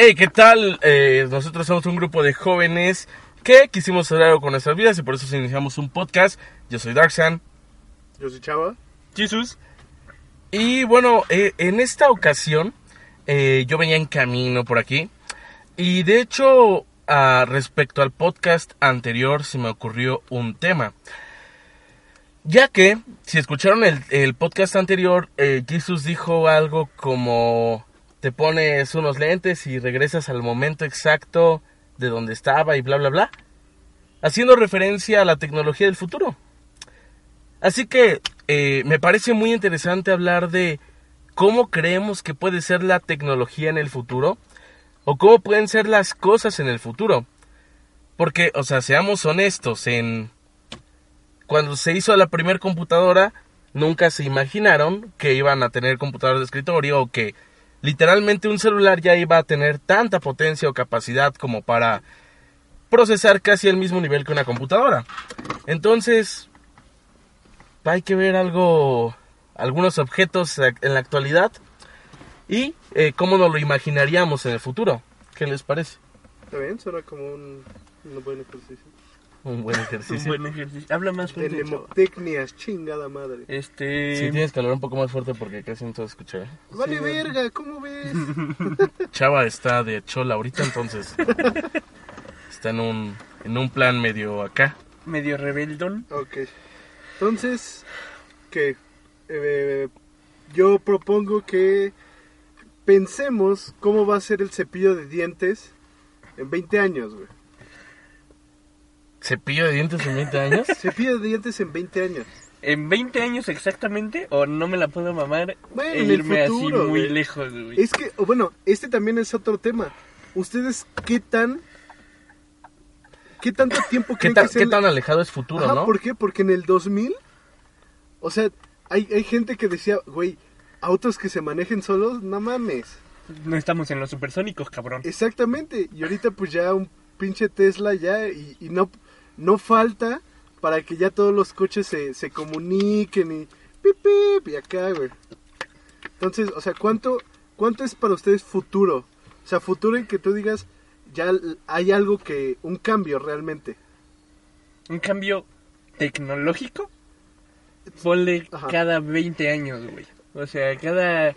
Hey, ¿qué tal? Eh, nosotros somos un grupo de jóvenes que quisimos hacer algo con nuestras vidas y por eso iniciamos un podcast. Yo soy Darksan. Yo soy Chava. Jesus. Y bueno, eh, en esta ocasión eh, yo venía en camino por aquí y de hecho ah, respecto al podcast anterior se me ocurrió un tema. Ya que, si escucharon el, el podcast anterior, Jesus dijo algo como te pones unos lentes y regresas al momento exacto de donde estaba y bla bla bla, haciendo referencia a la tecnología del futuro. Así que eh, me parece muy interesante hablar de cómo creemos que puede ser la tecnología en el futuro o cómo pueden ser las cosas en el futuro. Porque, o sea, seamos honestos, en cuando se hizo la primera computadora, nunca se imaginaron que iban a tener computadoras de escritorio o que literalmente un celular ya iba a tener tanta potencia o capacidad como para procesar casi el mismo nivel que una computadora. Entonces, hay que ver algo, algunos objetos en la actualidad y eh, cómo nos lo imaginaríamos en el futuro. ¿Qué les parece? Está bien, suena como un, un buen ejercicio. Un buen ejercicio. Un buen ejercicio. Habla más fuerte. Telemotecnias, chingada madre. Este. Sí, tienes que hablar un poco más fuerte porque casi no te escuché. Vale verga, ¿cómo ves? Chava está de chola ahorita, entonces está en un, en un plan medio acá. Medio rebeldón. ok. Entonces, ¿qué? Eh, yo propongo que pensemos cómo va a ser el cepillo de dientes en 20 años, güey. ¿Cepillo de dientes en 20 años? Cepillo de dientes en 20 años. ¿En 20 años exactamente? ¿O no me la puedo mamar Bueno, e en el irme futuro, así muy güey. lejos, güey? Es que, o bueno, este también es otro tema. ¿Ustedes qué tan... ¿Qué tanto tiempo ¿Qué, creen tan- que sea qué el- tan alejado es futuro, Ajá, no? ¿por qué? Porque en el 2000, o sea, hay, hay gente que decía, güey, autos que se manejen solos, no mames. No estamos en los supersónicos, cabrón. Exactamente, y ahorita pues ya un pinche Tesla ya, y, y no, no falta para que ya todos los coches se, se comuniquen y pip, pip, y acá, güey. Entonces, o sea, ¿cuánto, ¿cuánto es para ustedes futuro? O sea, futuro en que tú digas, ya hay algo que, un cambio realmente. Un cambio tecnológico. Ponle Ajá. cada 20 años, güey. O sea, cada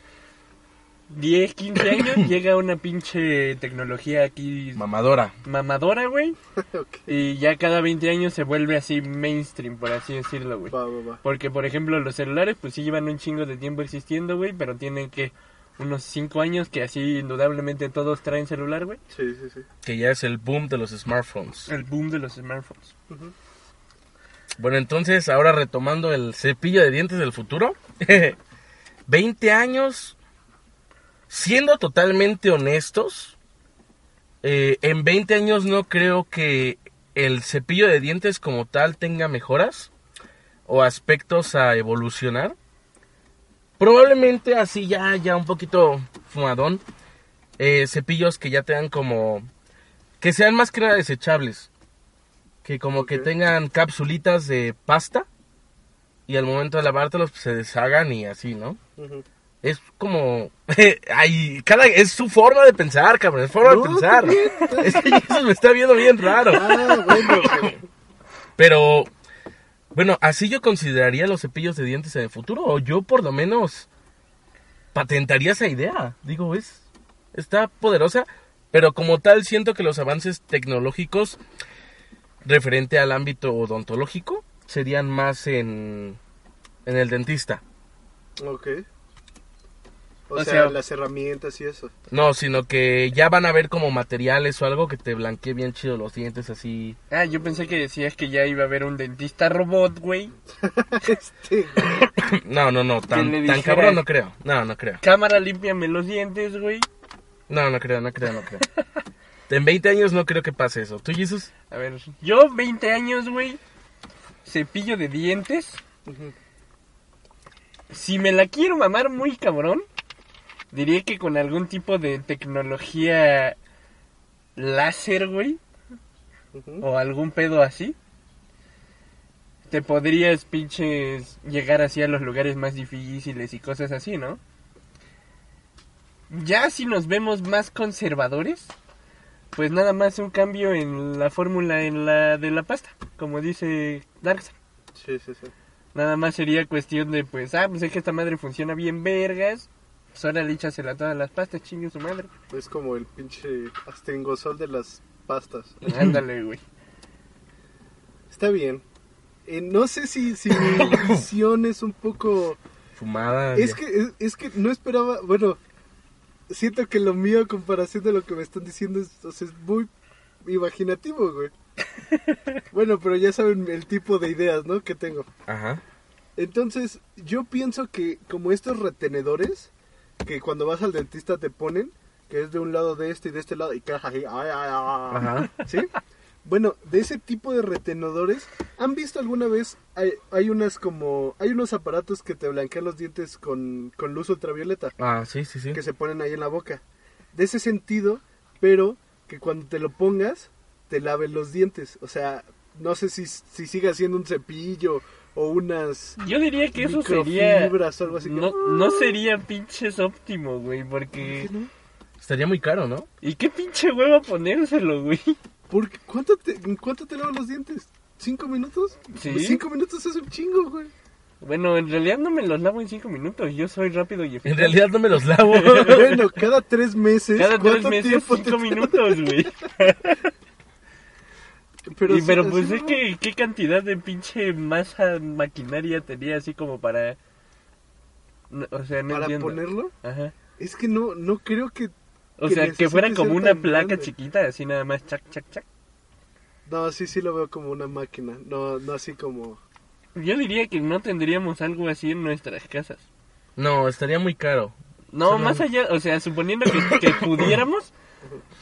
10, 15 años llega una pinche tecnología aquí Mamadora. mamadora, güey. Y ya cada 20 años se vuelve así mainstream, por así decirlo, güey. va, va, va. Porque, por ejemplo, los celulares, pues sí llevan un chingo de tiempo existiendo, güey, pero tienen que unos 5 años que así indudablemente todos traen celular, güey. Sí, sí, sí. Que ya es el boom de los smartphones. El boom de los smartphones. Bueno, entonces, ahora retomando el cepillo de dientes del futuro. 20 años, siendo totalmente honestos, eh, en 20 años no creo que el cepillo de dientes como tal tenga mejoras o aspectos a evolucionar. Probablemente así ya, ya un poquito fumadón. eh, cepillos que ya tengan como... Que sean más que nada desechables. Que como que tengan capsulitas de pasta. Y al momento de lavártelos pues, se deshagan y así, ¿no? Es como... Ay, cada... Es su forma de pensar, cabrón. Es forma No, de pensar. Es que eso me está viendo bien raro. Ah, bueno. Pero, bueno, así yo consideraría los cepillos de dientes en el futuro. O yo por lo menos patentaría esa idea. Digo, es, está poderosa. Pero como tal, siento que los avances tecnológicos referente al ámbito odontológico serían más en, en el dentista. Ok. O, O sea, sea- las herramientas y eso. No, sino que ya van a ver como materiales o algo que te blanquee bien chido los dientes así. Ah, yo pensé que decías que ya iba a haber un dentista robot, güey. Este, No, no, no, tan, le tan dijera- cabrón no creo. No, no creo. Cámara, límpiame los dientes, güey. No, no creo, no creo, no creo. En 20 años no creo que pase eso. ¿Tú, Jesus? A ver, yo 20 años, güey, cepillo de dientes. Si me la quiero mamar muy cabrón, diría que con algún tipo de tecnología láser, güey, o algún pedo así, te podrías pinches llegar así a los lugares más difíciles y cosas así, ¿no? Ya si nos vemos más conservadores, pues nada más un cambio en la fórmula en la de la pasta, como dice Darkseid. Sí, sí, sí. Nada más sería cuestión de, pues, ah, pues es que esta madre funciona bien vergas. Pues ahora le a todas las pastas, chingue su madre. Es como el pinche astringosol de las pastas. Ándale, güey. Está bien. Eh, no sé si, si mi visión es un poco... Fumada. Es ya. que, es, es que no esperaba... Bueno, siento que lo mío a comparación de lo que me están diciendo es, o sea, es muy imaginativo, güey. Bueno, pero ya saben el tipo de ideas, ¿no? Que tengo. Ajá. Entonces, yo pienso que como estos retenedores que cuando vas al dentista te ponen, que es de un lado de este y de este lado y caja así, ay, ay, ay, Ajá. ¿sí? Bueno, de ese tipo de retenedores, ¿han visto alguna vez? Hay, hay unas como, hay unos aparatos que te blanquean los dientes con, con luz ultravioleta, Ah, sí, sí, sí. que se ponen ahí en la boca. De ese sentido, pero que cuando te lo pongas, te laven los dientes. O sea, no sé si, si siga siendo un cepillo o unas Yo diría que eso sería... microfibras o algo así. que- No, no sería pinches óptimo, güey, porque... Estaría muy caro, ¿no? ¿Y qué pinche hueva ponérselo, güey? Porque, ¿cuánto te, ¿En cuánto te lavan los dientes? ¿Cinco minutos? Sí. Pues cinco minutos es un chingo, güey. Bueno, en realidad no me los lavo en cinco minutos, yo soy rápido y eficaz. En realidad no me los lavo. bueno, cada tres meses. Cada tres ¿cuánto meses, te cinco minutos, güey. Pero, y pero pues es no. que, ¿qué cantidad de pinche masa maquinaria tenía así como para... No, o sea, no Para entiendo. ponerlo, Ajá. es que no, no creo que. O que sea, que fuera como una placa grande. chiquita, así nada más, chac, chac, chac. No, sí, sí lo veo como una máquina. No, no así como. Yo diría que no tendríamos algo así en nuestras casas. No, estaría muy caro. No, Solo- más allá, o sea, suponiendo que, que pudiéramos,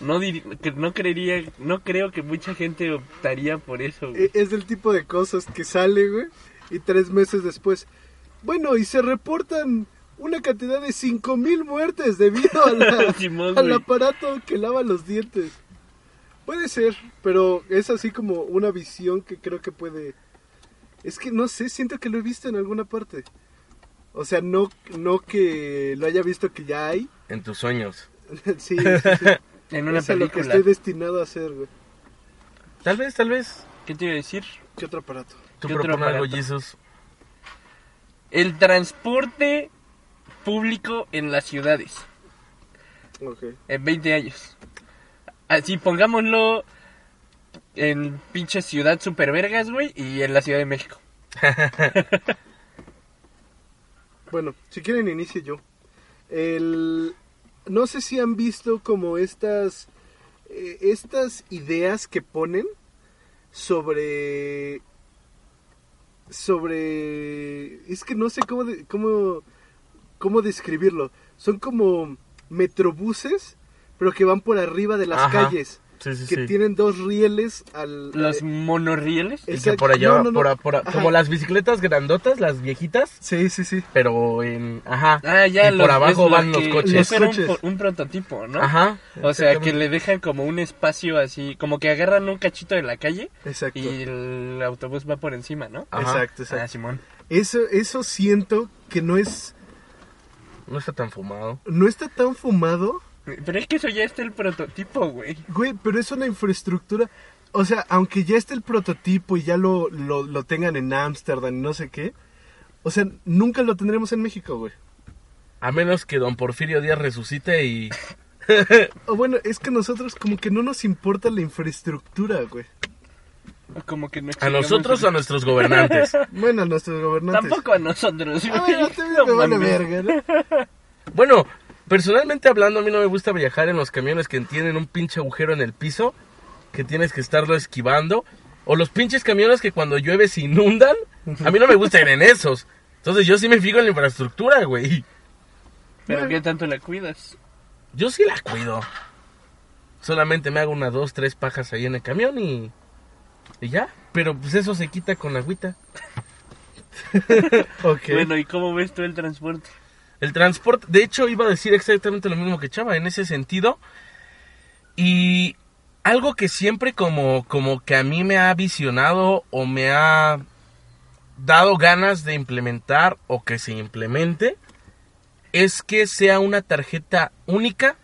no dir- que no creería, no creo que mucha gente optaría por eso. güey. e- Es del tipo de cosas que sale, güey. Y tres meses después. Bueno, y se reportan una cantidad de cinco mil muertes debido a la- Simón, al aparato que lava los dientes. Puede ser, pero es así como una visión que creo que puede... Es que no sé, siento que lo he visto en alguna parte. O sea, no, no que lo haya visto que ya hay. En tus sueños. sí, sí, sí. En una es a lo que película. estoy destinado a hacer, güey. Tal vez, tal vez. ¿Qué te iba a decir? ¿Qué otro aparato? Tú ¿Qué otro algo, aparato? Jesus. El transporte público en las ciudades Ok. en 20 años. Así pongámoslo en pinche ciudad super vergas, güey, y en la Ciudad de México. Bueno, si quieren inicie yo. El... No sé si han visto como estas... eh, estas ideas que ponen sobre... Sobre... Es que no sé cómo, de- cómo, cómo describirlo. Son como metrobuses, pero que van por arriba de las Ajá. calles. Sí, sí, Que sí. tienen dos rieles al... Los eh, monorrieles. Y que por allá, No, no, no. por- por- Ajá. como las bicicletas grandotas, las viejitas, Sí, sí, sí. pero en... Ajá. Ah, ya, y por abajo lo van los coches. eso era Los un, coches. po- un prototipo, ¿no? Ajá. O sea, que le dejan como un espacio así, como que agarran un cachito de la calle Exacto. y el autobús va por encima, ¿no? Ajá. Exacto, exacto. Ah, Simón. Eso, eso siento que no es... No está tan fumado. No está tan fumado, Pero es que eso ya está el prototipo, güey. güey, pero es una infraestructura. O sea, aunque ya esté el prototipo y ya lo, lo, lo tengan en Ámsterdam y no sé qué. O sea, nunca lo tendremos en México, güey. A menos que don Porfirio Díaz resucite y... O bueno, es que nosotros como que no nos importa la infraestructura, güey. Como que no A nosotros o a nuestros gobernantes. Bueno, a nuestros gobernantes. Tampoco a nosotros, A güey. ver, a ti No me vale verga, ¿no? Bueno, personalmente hablando, a mí no me gusta viajar en los camiones que tienen un pinche agujero en el piso, que tienes que estarlo esquivando, o los pinches camiones que cuando llueve se inundan. A mí no me gusta ir en esos. Entonces yo sí me fijo en la infraestructura, güey. Pero. ¿qué tanto la cuidas? Yo sí la cuido. Solamente me hago unas dos, tres pajas ahí en el camión y, y ya. Pero pues eso se quita con agüita. Ok. Bueno, ¿y cómo ves tú el transporte? El transporte, de hecho, iba a decir exactamente lo mismo que Chava en ese sentido. Y algo que siempre como, como que a mí me ha visionado o me ha dado ganas de implementar o que se implemente es que sea una tarjeta única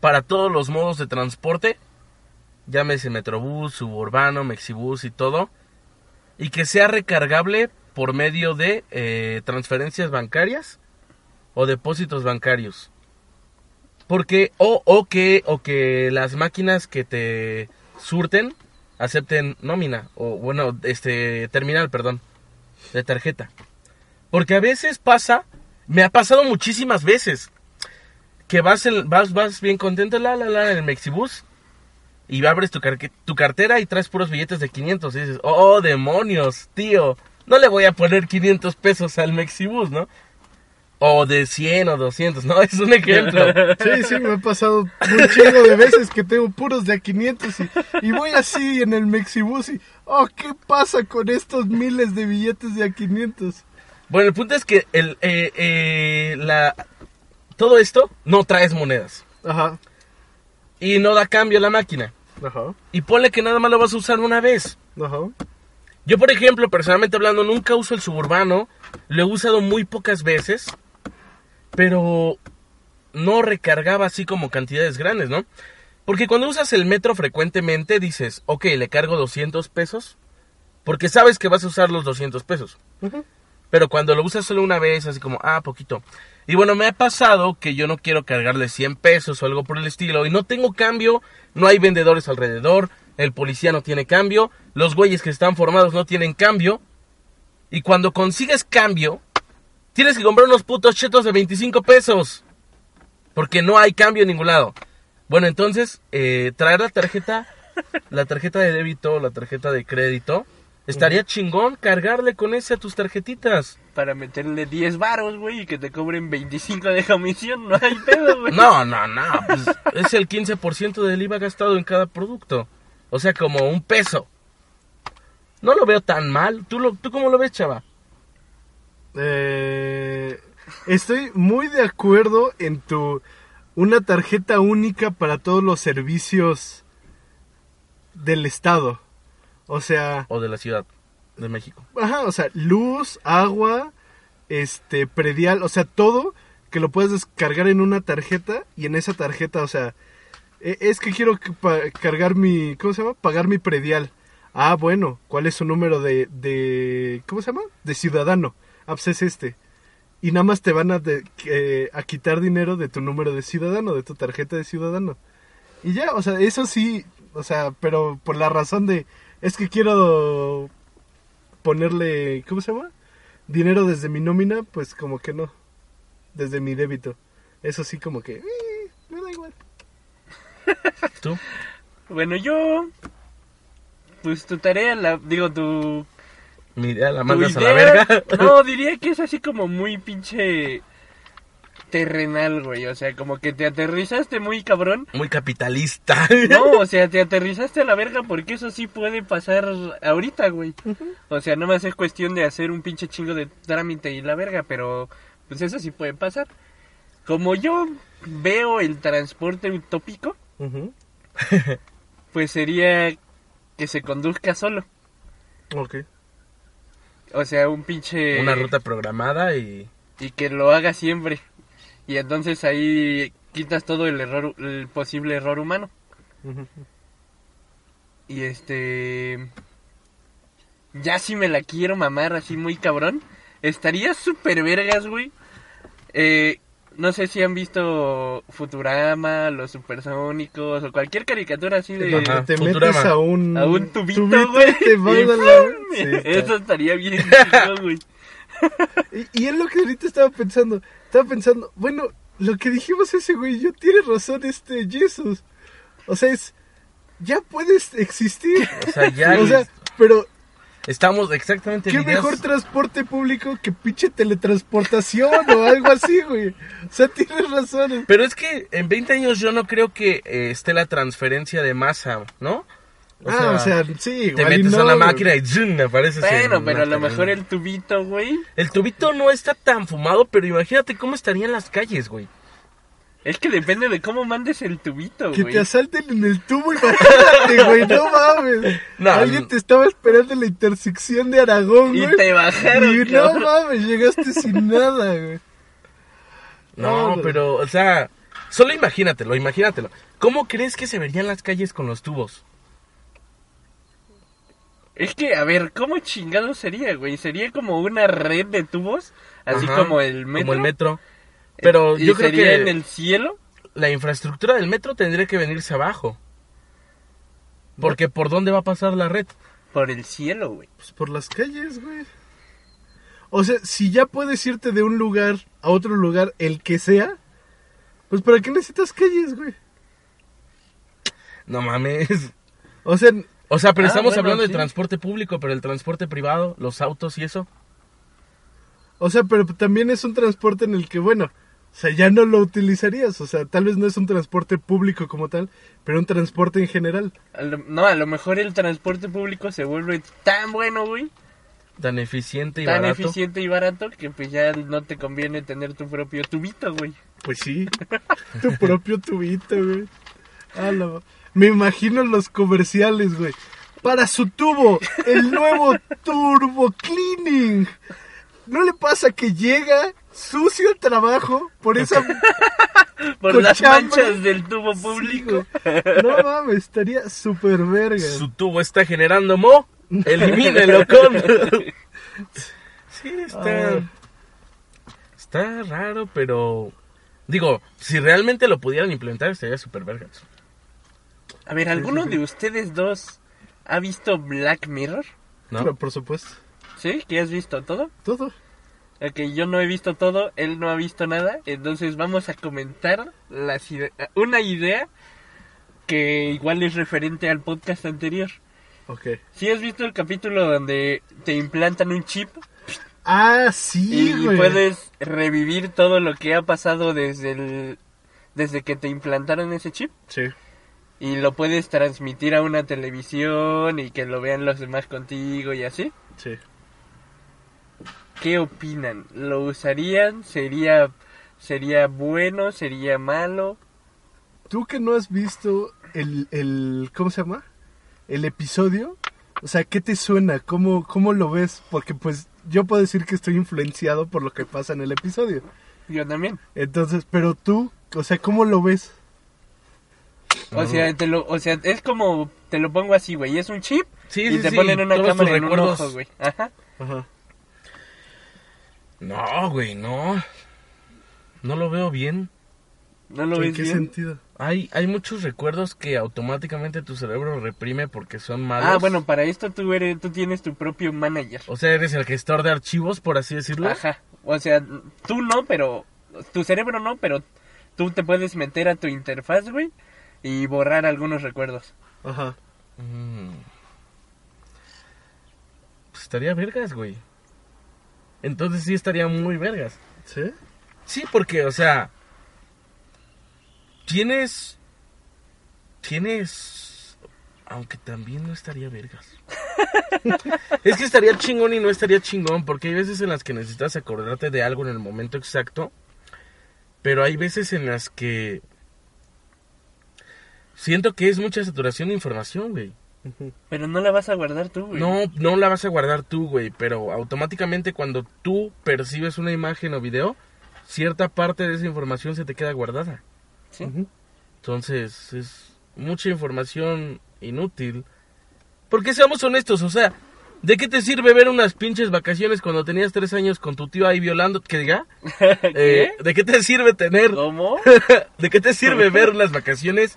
para todos los modos de transporte, llámese Metrobús, Suburbano, Mexibus y todo, y que sea recargable por medio de eh, transferencias bancarias o depósitos bancarios. Porque, o, o, que, o que las máquinas que te surten acepten nómina, o bueno, este, terminal, perdón, de tarjeta. Porque a veces pasa, me ha pasado muchísimas veces, que vas, en- vas, vas bien contento, la, la, la, en el Mexibus, y abres tu, tu cartera y traes puros billetes de 500, y dices, oh, demonios, tío, no le voy a poner 500 pesos al Mexibus, ¿no? O de 100 o 200, ¿no? Es un ejemplo. Sí, sí, me ha pasado un chingo de veces que tengo puros de a 500 y, y voy así en el Mexibus y, oh, ¿qué pasa con estos miles de billetes de a 500? Bueno, el punto es que el, eh, eh, la, todo esto no traes monedas. Ajá, Y no da cambio a la máquina. ajá, Y ponle que nada más lo vas a usar una vez. ajá. Yo, por ejemplo, personalmente hablando, nunca uso el suburbano. Lo he usado muy pocas veces. Pero no recargaba así como cantidades grandes, ¿no? Porque cuando usas el metro frecuentemente dices, ok, le cargo 200 pesos. Porque sabes que vas a usar los 200 pesos. Pero cuando lo usas solo una vez, así como, ah, poquito. Y bueno, me ha pasado que yo no quiero cargarle 100 pesos o algo por el estilo. Y no tengo cambio, no hay vendedores alrededor, el policía no tiene cambio, los güeyes que están formados no tienen cambio. Y cuando consigues cambio, tienes que comprar unos putos chetos de 25 pesos. Porque no hay cambio en ningún lado. Bueno, entonces, eh, traer la tarjeta, la tarjeta de débito, la tarjeta de crédito, estaría chingón cargarle con ese a tus tarjetitas. Para meterle 10 varos, güey, y que te cobren 25 de comisión, no hay pedo, güey. No, no, no, pues es el 15% del IVA gastado en cada producto. O sea, como un peso. No lo veo tan mal. ¿Tú, lo, tú cómo lo ves, chava? Eh, estoy muy de acuerdo en tu una tarjeta única para todos los servicios del estado. O sea, O de la Ciudad de México. ajá, o sea, luz, agua, este predial, o sea, todo que lo puedes descargar en una tarjeta y en esa tarjeta, o sea, e- es que quiero cargar mi, ¿cómo se llama? Pagar mi predial. Ah, bueno, ¿cuál es su número de, de ¿cómo se llama? De ciudadano. Ah, pues es este. Y nada más te van a, de- que- a quitar dinero de tu número de ciudadano, de tu tarjeta de ciudadano. Y ya, o sea, eso sí, o sea, pero por la razón de, es que quiero ponerle, ¿cómo se llama? Dinero desde mi nómina, pues como que no. Desde mi débito. Eso sí como que, eh, me da igual. ¿Tú? Bueno, yo. Pues tu tarea, la, digo, tu. Mi idea la mandas a la verga. No, diría que es así como muy pinche. terrenal, güey. O sea, como que te aterrizaste muy cabrón. Muy capitalista. No, o sea, te aterrizaste a la verga porque eso sí puede pasar ahorita, güey. O sea, no más es cuestión de hacer un pinche chingo de trámite y la verga, pero pues eso sí puede pasar. Como yo veo el transporte utópico, pues sería que se conduzca solo. Ok. O sea, un pinche... Una ruta programada y... Y que lo haga siempre. Y entonces ahí quitas todo el error, el posible error humano. Y este. Ya si me la quiero mamar así muy cabrón. Estaría súper vergas, güey. Eh, no sé si han visto Futurama, los supersónicos o cualquier caricatura así de. Ajá, te Futurama. metes a un, A un tubito, güey. Sí, Eso estaría bien güey. Y, y es lo que ahorita estaba pensando. Estaba pensando, bueno, lo que dijimos ese güey, yo tiene razón este Jesus. O sea, es. Ya puedes existir. O sea, ya... o sea, pero Estamos exactamente ¿Qué mejor transporte público que pinche teletransportación o algo así, güey? O sea, tienes razón. Pero es que en 20 años yo no creo que eh, esté la transferencia de masa, ¿no? ah, o sea, sí, te metes no, a la máquina y ¡zum! apareces Bueno, en pero a lo mejor el tubito, güey. El tubito no está tan fumado, pero imagínate cómo estarían las calles, güey. Es que depende de cómo mandes el tubito, Que güey. te asalten en el tubo, imagínate, güey, no mames. No, Alguien no. te estaba esperando en la intersección de Aragón, Y güey. te bajaron, Y no cabrón. mames, llegaste sin nada, güey. No, No, pero, o sea, solo imagínatelo, imagínatelo. ¿Cómo crees que se verían las calles con los tubos? Es que, a ver, ¿cómo chingado sería, güey? Sería como una red de tubos, así Ajá, como el metro. Como el metro. Pero ¿Y yo creo que en el cielo? la infraestructura del metro tendría que venirse abajo. Porque ¿por dónde va a pasar la red? Por el cielo, güey. Pues por las calles, güey. O sea, si ya puedes irte de un lugar a otro lugar, el que sea, pues ¿para qué necesitas calles, güey? No mames. O sea, O sea, pero Ah, estamos bueno, hablando sí. del transporte público, pero el transporte privado, los autos y eso. o sea, pero también es un transporte en el que, bueno, o sea, ya no lo utilizarías. O sea, tal vez no es un transporte público como tal, pero un transporte en general. A lo- no, a lo mejor el transporte público se vuelve tan bueno, güey. Tan eficiente y Tan barato. eficiente y barato que pues ya no te conviene tener tu propio tubito, güey. Pues sí, tu propio tubito, güey. La- Me imagino los comerciales, güey. Para su tubo, el nuevo Turbo Cleaning. ¿No le pasa que llega sucio al trabajo por esa... Por Con las chambre. manchas del tubo público. No mames, estaría súper verga. Su tubo está generando mo. Elimínelo con. sí, está. Ah. Está raro, pero. Digo, si realmente lo pudieran implementar, estaría súper vergas. A ver, ¿alguno de ustedes dos ha visto Black Mirror? ¿No? Pero por supuesto, ¿Sí? ¿Que has visto todo? todo. Ok, yo no he visto todo, él no ha visto nada, entonces vamos a comentar las ide- una idea que igual es referente al podcast anterior. Ok. Si has visto el capítulo donde te implantan un chip Ah, sí, y güey. puedes revivir todo lo que ha pasado desde el desde que te implantaron ese chip Sí. y lo puedes transmitir a una televisión y que lo vean los demás contigo y así. Sí. ¿Qué opinan? ¿Lo usarían? ¿Sería sería bueno? ¿Sería malo? Tú que no has visto el, el ¿cómo se llama? El episodio, o sea, ¿qué te suena? ¿Cómo, ¿Cómo lo ves? Porque pues yo puedo decir que estoy influenciado por lo que pasa en el episodio. Yo también. Entonces, pero tú, o sea, ¿cómo lo ves? O sea, te lo, o sea, es como te lo pongo así, güey, es un chip Sí, y sí, te sí, ponen una todos cámara en un ojo, güey. Ajá. Ajá. No, güey, no. No lo veo bien. ¿No lo ¿En ves qué bien? sentido? Hay, hay muchos recuerdos que automáticamente tu cerebro reprime porque son malos. Ah, bueno, para esto tú eres, tú tienes tu propio manager. O sea, eres el gestor de archivos, por así decirlo. Ajá. O sea, tú no, pero tu cerebro no, pero tú te puedes meter a tu interfaz, güey, y borrar algunos recuerdos. Ajá. Mm. Pues estaría vergas, güey. Entonces sí estaría muy vergas. ¿Sí? Sí, porque, o sea, tienes, tienes, aunque también no estaría vergas. es que estaría chingón y no estaría chingón, porque hay veces en las que necesitas acordarte de algo en el momento exacto, pero hay veces en las que siento que es mucha saturación de información, güey. Pero no la vas a guardar tú, güey. No, no la vas a guardar tú, güey, pero automáticamente cuando tú percibes una imagen o video, cierta parte de esa información se te queda guardada. ¿Sí? Entonces, es mucha información inútil. Porque seamos honestos, o sea, ¿de qué te sirve ver unas pinches vacaciones cuando tenías tres años con tu tío ahí violando? ¿Qué diga? Eh, ¿De qué te sirve tener? ¿Cómo? ¿De qué te sirve ver las vacaciones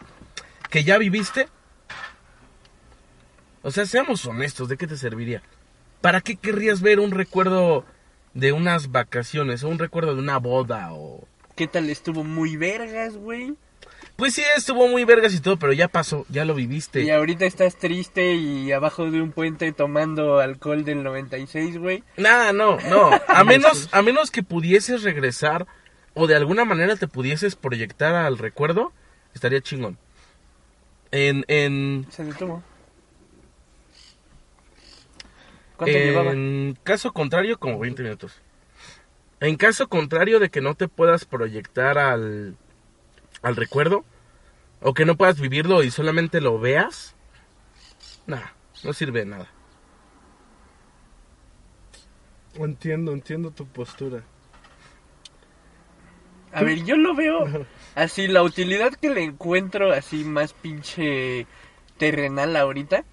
que ya viviste? O sea, seamos honestos, ¿de qué te serviría? ¿Para qué querrías ver un recuerdo de unas vacaciones o un recuerdo de una boda o... ¿Qué tal estuvo muy vergas, güey? Pues sí, estuvo muy vergas y todo, pero ya pasó, ya lo viviste. Y ahorita estás triste y abajo de un puente tomando alcohol del 96, güey. Nada, no, no. A menos, a menos que pudieses regresar o de alguna manera te pudieses proyectar al recuerdo, estaría chingón. En, en, Se detuvo. ¿Cuánto llevaba? en caso contrario, como 20 minutos. En caso contrario de que no te puedas proyectar al, al recuerdo, o que no puedas vivirlo y solamente lo veas, nada, no sirve de nada. Entiendo, entiendo tu postura. A ver, yo lo veo así, la utilidad que le encuentro así más pinche terrenal ahorita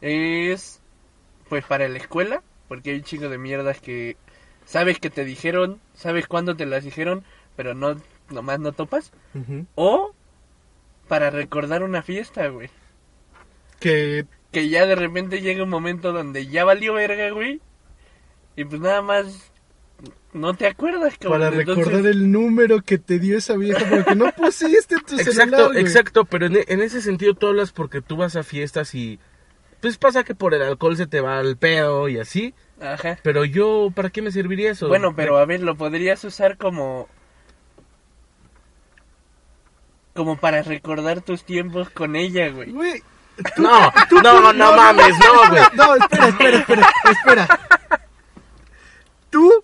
es pues para la escuela, porque hay un chingo de mierdas que sabes que te dijeron, sabes cuándo te las dijeron, pero no nomás no topas, o para recordar una fiesta, güey. Que Que ya de repente llega un momento donde ya valió verga, güey. Y pues nada más no te acuerdas, cabrón. para Entonces- recordar el número que te dio esa vieja porque no pusiste tu Exacto, celular, güey. exacto, pero en, en ese sentido tú hablas porque tú vas a fiestas y pues pasa que por el alcohol se te va el pedo y así, Ajá. pero yo, ¿para qué me serviría eso? Bueno, pero a ver, lo podrías usar como. Como para recordar tus tiempos con ella, güey. Güey, No, no, no mames, no, güey. No, espera, espera, espera, espera. Tú,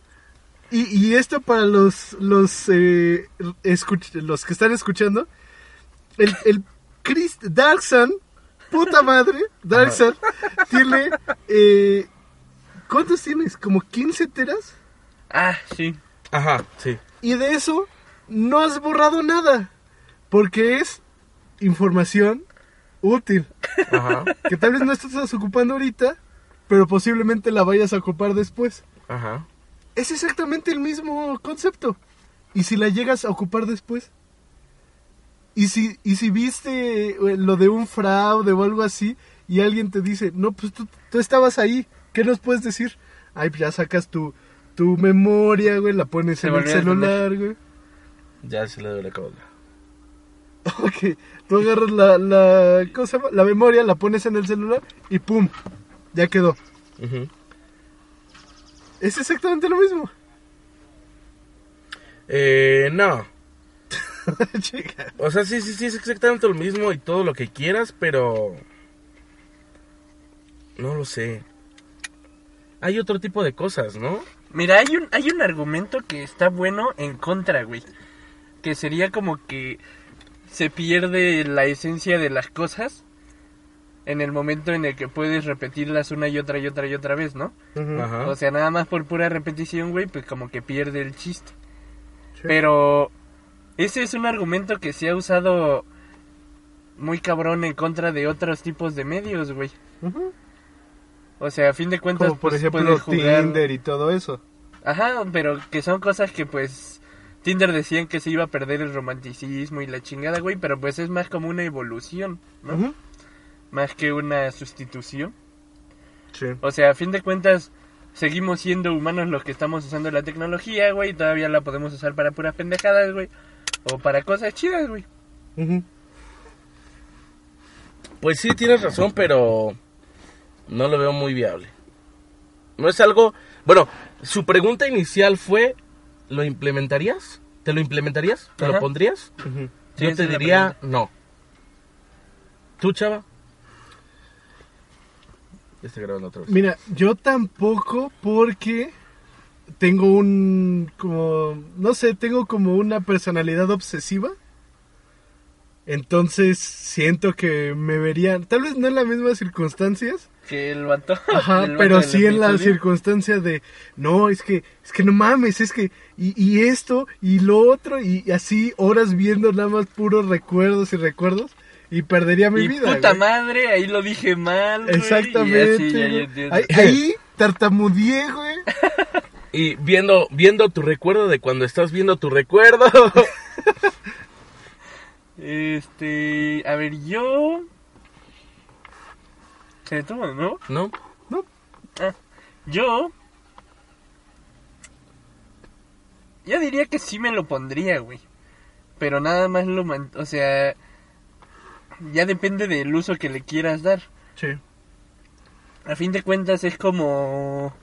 y, y esto para los los, eh, escuch- los que están escuchando, el, el Chris Darkson, puta madre, Darkson, tiene, eh, ¿cuántos tienes? ¿Como 15 teras? Ah, sí. Ajá, sí. Y de eso no has borrado nada, porque es información útil, Ajá, que tal vez no estás ocupando ahorita, pero posiblemente la vayas a ocupar después. ajá. Es exactamente el mismo concepto. ¿Y si la llegas a ocupar después? ¿Y si, y si viste eh, lo de un fraude o algo así y alguien te dice, no, pues tú, tú estabas ahí, ¿qué nos puedes decir? Ay, pues ya sacas tu, tu memoria, güey, la pones en el celular, güey. Ya se le doy la cabeza. Ok, tú agarras la, la, ¿cómo se llama? la memoria, la pones en el celular y ¡pum! Ya quedó. Ujú. Es exactamente lo mismo. Eh, no. O sea, sí, sí, sí, es exactamente lo mismo y todo lo que quieras, pero... No lo sé. Hay otro tipo de cosas, ¿no? Mira, hay un, hay un argumento que está bueno en contra, güey. Que sería como que se pierde la esencia de las cosas en el momento en el que puedes repetirlas una y otra y otra y otra vez, ¿no? O sea, nada más por pura repetición, güey, pues como que pierde el chiste. Sí. Pero ese es un argumento que se ha usado muy cabrón en contra de otros tipos de medios, güey. O sea, a fin de cuentas, Como por pues, ejemplo puedes jugar... Tinder y todo eso. Ajá, pero que son cosas que pues Tinder decían que se iba a perder el romanticismo y la chingada, güey, pero pues es más como una evolución, ¿no? Más que una sustitución. Sí. O sea, a fin de cuentas seguimos siendo humanos los que estamos usando la tecnología, güey, y todavía la podemos usar para puras pendejadas, güey, o para cosas chidas, güey. Pues sí, tienes razón, pero no lo veo muy viable. No es algo... Bueno, su pregunta inicial fue, ¿lo implementarías? ¿Te lo implementarías? ¿Te lo pondrías? Sí, Yo te diría no. ¿Tú, chava? Ya estoy grabando otra vez. Mira, yo tampoco porque tengo un como no sé, tengo como una personalidad obsesiva. Entonces siento que me verían, tal vez no en las mismas circunstancias, Que el vato... ajá, el pero sí en las episodio. circunstancias de, no, es que, es que no mames, es que, y, y esto, y lo otro, y así horas viendo nada más puros recuerdos y recuerdos, y perdería mi y vida. puta güey. madre, ahí lo dije mal, güey, Exactamente. y así, ya, ya ahí, ahí tartamudeé, güey. Y viendo, viendo tu recuerdo de cuando estás viendo tu recuerdo. Este, a ver, yo... Se detuvo, ¿no? ¿No? Ah, yo... Yo diría que sí me lo pondría, güey. pero nada más lo man- o sea, ya depende del uso que le quieras dar. Sí. A fin de cuentas es como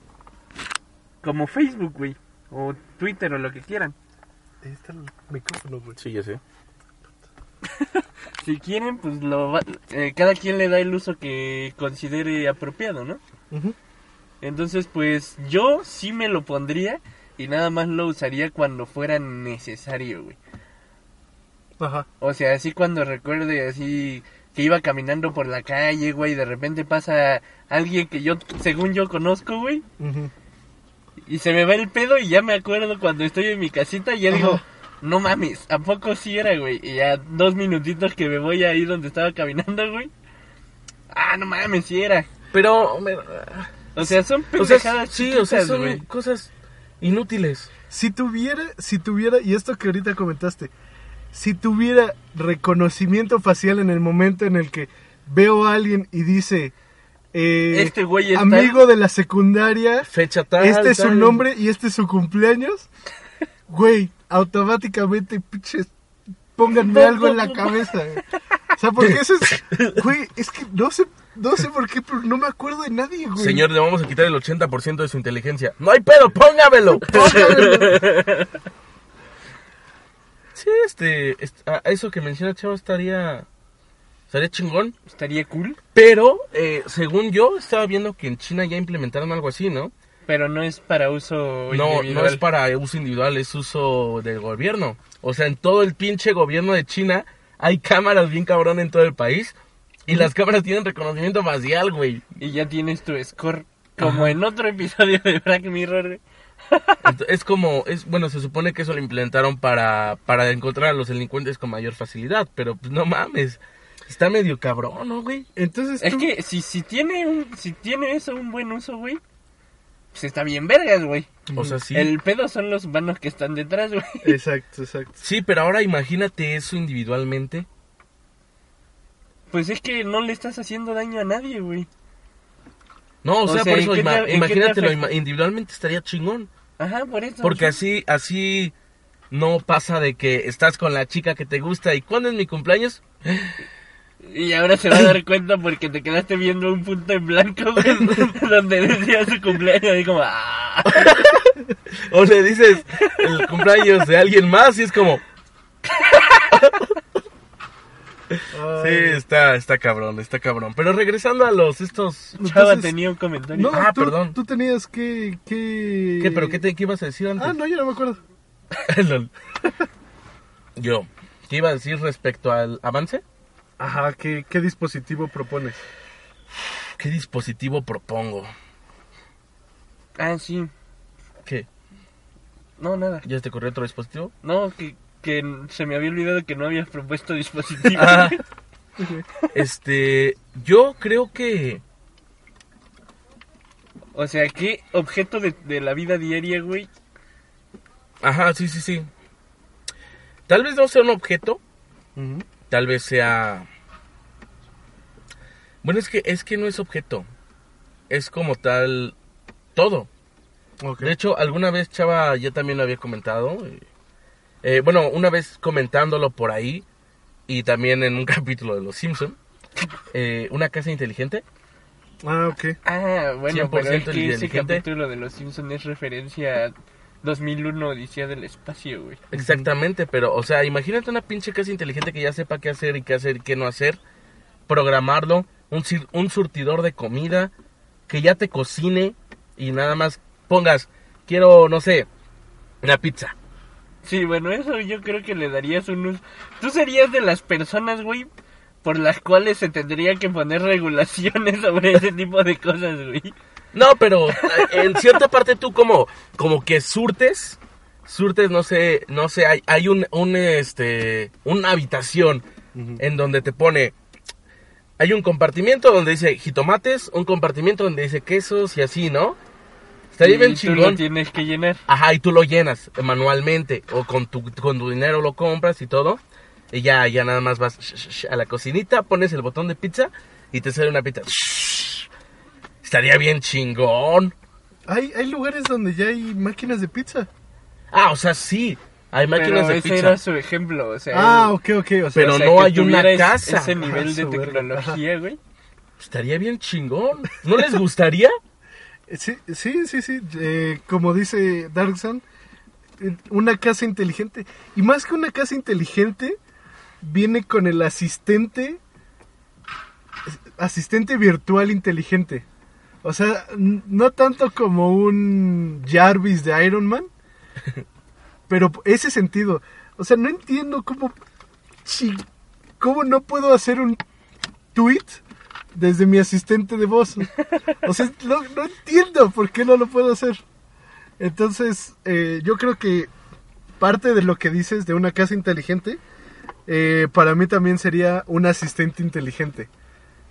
como Facebook, güey, o Twitter o lo que quieran. Ahí está el micrófono, güey. Sí, ya sé. Si quieren, pues lo va- eh, cada quien le da el uso que considere apropiado, ¿no? Ujú. Entonces, pues yo sí me lo pondría y nada más lo usaría cuando fuera necesario, güey. Ajá. O sea, así cuando recuerde así que iba caminando por la calle, güey, y de repente pasa alguien que yo, según yo conozco, güey, Ujú. Y se me va el pedo y ya me acuerdo cuando estoy en mi casita y ya digo, no mames, ¿a poco sí era, güey? Y ya dos minutitos que me voy ahí donde estaba caminando, güey. Ah, no mames, sí era. Pero, me- O sea, son o sea, pendejadas sí, o sea, son güey. cosas inútiles. Si tuviera, si tuviera, y esto que ahorita comentaste, si tuviera reconocimiento facial en el momento en el que veo a alguien y dice, eh, Este güey es amigo de la secundaria, Fecha tal. este es su nombre y este es su cumpleaños, güey, automáticamente, pinches, pónganme algo en la cabeza. güey. O sea, porque eso es, güey, es que no sé, no sé por qué, pero no me acuerdo de nadie, güey. Señor, le vamos a quitar el 80% de su inteligencia. No hay pedo, póngamelo. Póngamelo. Sí, este, est- a- eso que menciona Chavo estaría, estaría chingón. Estaría cool, Pero, eh, según yo, estaba viendo que en China ya implementaron algo así, ¿no? pero no es para uso No, individual. no es para uso individual, es uso del gobierno. O sea, en todo el pinche gobierno de China hay cámaras bien cabrón en todo el país. Y las cámaras tienen reconocimiento facial, güey. Y ya tienes tu score. Como Ajá. en otro episodio de Black Mirror, güey. Es como, es bueno, se supone que eso lo implementaron para, para encontrar a los delincuentes con mayor facilidad. Pero, pues, no mames. Está medio cabrón, ¿no, güey? Entonces Es tú- que si, si tiene un, si tiene eso un buen uso, güey, pues está bien vergas, güey. O sea, sí. El pedo son los vanos que están detrás, güey. Exacto, exacto. Sí, pero ahora imagínate eso individualmente. Pues es que no le estás haciendo daño a nadie, güey. No, o, O sea, sea, por ¿en eso, ima- te imagínatelo, ima- individualmente estaría chingón. Ajá, por eso. Porque así, así no pasa de que estás con la chica que te gusta y ¿cuándo es mi cumpleaños? Y ahora se va a dar cuenta porque te quedaste viendo un punto en blanco, donde decía su cumpleaños y como, ah. O le dices el cumpleaños de alguien más y es como, sí, está, está cabrón, está cabrón. Pero regresando a los estos... Chava Entonces- tenía un comentario. No, Ah, tú, perdón. Tú tenías que, que... ¿Qué, pero qué, te, qué ibas a decir antes? Ah, no, yo no me acuerdo. Yo, ¿qué iba a decir respecto al avance? Ajá, ¿qué, qué dispositivo propones? ¿Qué dispositivo propongo? Ah, sí. ¿Qué? No, nada. ¿Ya te corrió otro dispositivo? No, que, que se me había olvidado que no habías propuesto dispositivo. Ah, este, yo creo que... O sea, ¿qué objeto de, de la vida diaria, güey? Ajá, sí, sí, sí. Tal vez no sea un objeto, Ujú. Tal vez sea... Bueno, es que, es que no es objeto. Es como tal todo. De hecho, alguna vez Chava ya también lo había comentado. eh, bueno, una vez comentándolo por ahí y también en un capítulo de Los Simpson, eh, una casa inteligente. Ah, ok. Ah, bueno, pero es 100% que ese inteligente. capítulo de Los Simpsons es referencia a 2001 Odisea del Espacio, güey. Exactamente, pero, o sea, imagínate una pinche casa inteligente que ya sepa qué hacer y qué hacer y qué no hacer, programarlo, un, un surtidor de comida, que ya te cocine y nada más pongas, quiero, no sé, una pizza. Sí, bueno, eso yo creo que le darías unos... Tú serías de las personas, güey, por las cuales se tendría que poner regulaciones sobre ese tipo de cosas, güey. No, pero eh, en cierta parte tú como, como que surtes, surtes, no sé, no sé, hay, hay un, un, este, una habitación en donde te pone, hay un compartimiento donde dice jitomates, un compartimiento donde dice quesos y así, ¿no? Estaría Y bien tú lo chingón. tienes que llenar. Ajá, y tú lo llenas manualmente o con tu, con tu dinero lo compras y todo. Y ya, ya nada más vas a la cocinita, pones el botón de pizza y te sale una pizza. Estaría bien chingón. Hay, hay lugares donde ya hay máquinas de pizza. Ah, o sea, sí. Hay máquinas Pero de ese pizza. era su ejemplo, o sea... Ah, ok, ok. O sea, Pero o sea, no que hay una casa. Ese nivel de verga. tecnología, güey. Estaría bien chingón. ¿No les gustaría? Sí, sí, sí, sí. eh, como dice Darkson, eh, una casa inteligente. Y más que una casa inteligente, viene con el asistente, asistente virtual inteligente. O sea, no tanto como un Jarvis de Iron Man, pero ese sentido. O sea, no entiendo cómo, cómo no puedo hacer un tweet desde mi asistente de voz. O sea, no, no entiendo por qué no lo puedo hacer. Entonces, eh, yo creo que parte de lo que dices de una casa inteligente, eh, para mí también sería un asistente inteligente,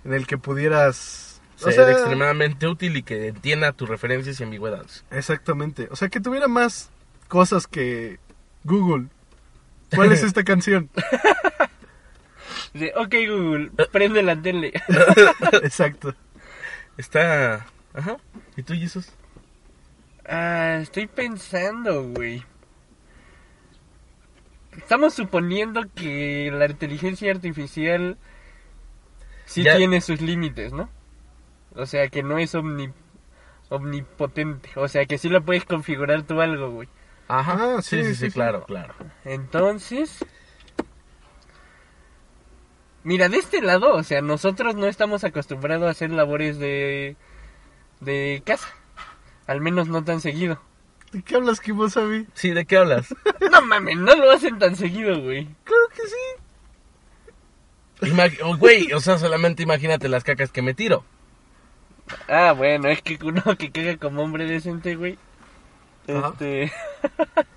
en el que pudieras... o Ser sea, extremadamente útil y que entienda tus referencias y ambigüedades. Exactamente. O sea, que tuviera más cosas que Google. ¿Cuál es esta canción? Dice, ok, Google, prende la tele. Exacto. Está... Ajá. ¿Y tú, Jesús? Ah, estoy pensando, güey. Estamos suponiendo que la inteligencia artificial sí Ya- tiene sus límites, ¿no? O sea, que no es omni- omnipotente. O sea, que sí lo puedes configurar tú algo, güey. Ajá. Ah, sí, sí, sí, sí, sí, sí. claro, claro. Entonces... Mira, de este lado, o sea, nosotros no estamos acostumbrados a hacer labores de... de casa. Al menos no tan seguido. ¿De qué hablas, Kimosabi? Sí, ¿de qué hablas? No mames, no lo hacen tan seguido, güey. Claro que sí. Imag- oh, Güey, o sea, solamente imagínate las cacas que me tiro. Ah, bueno, es que uno que caga como hombre decente, güey. Este.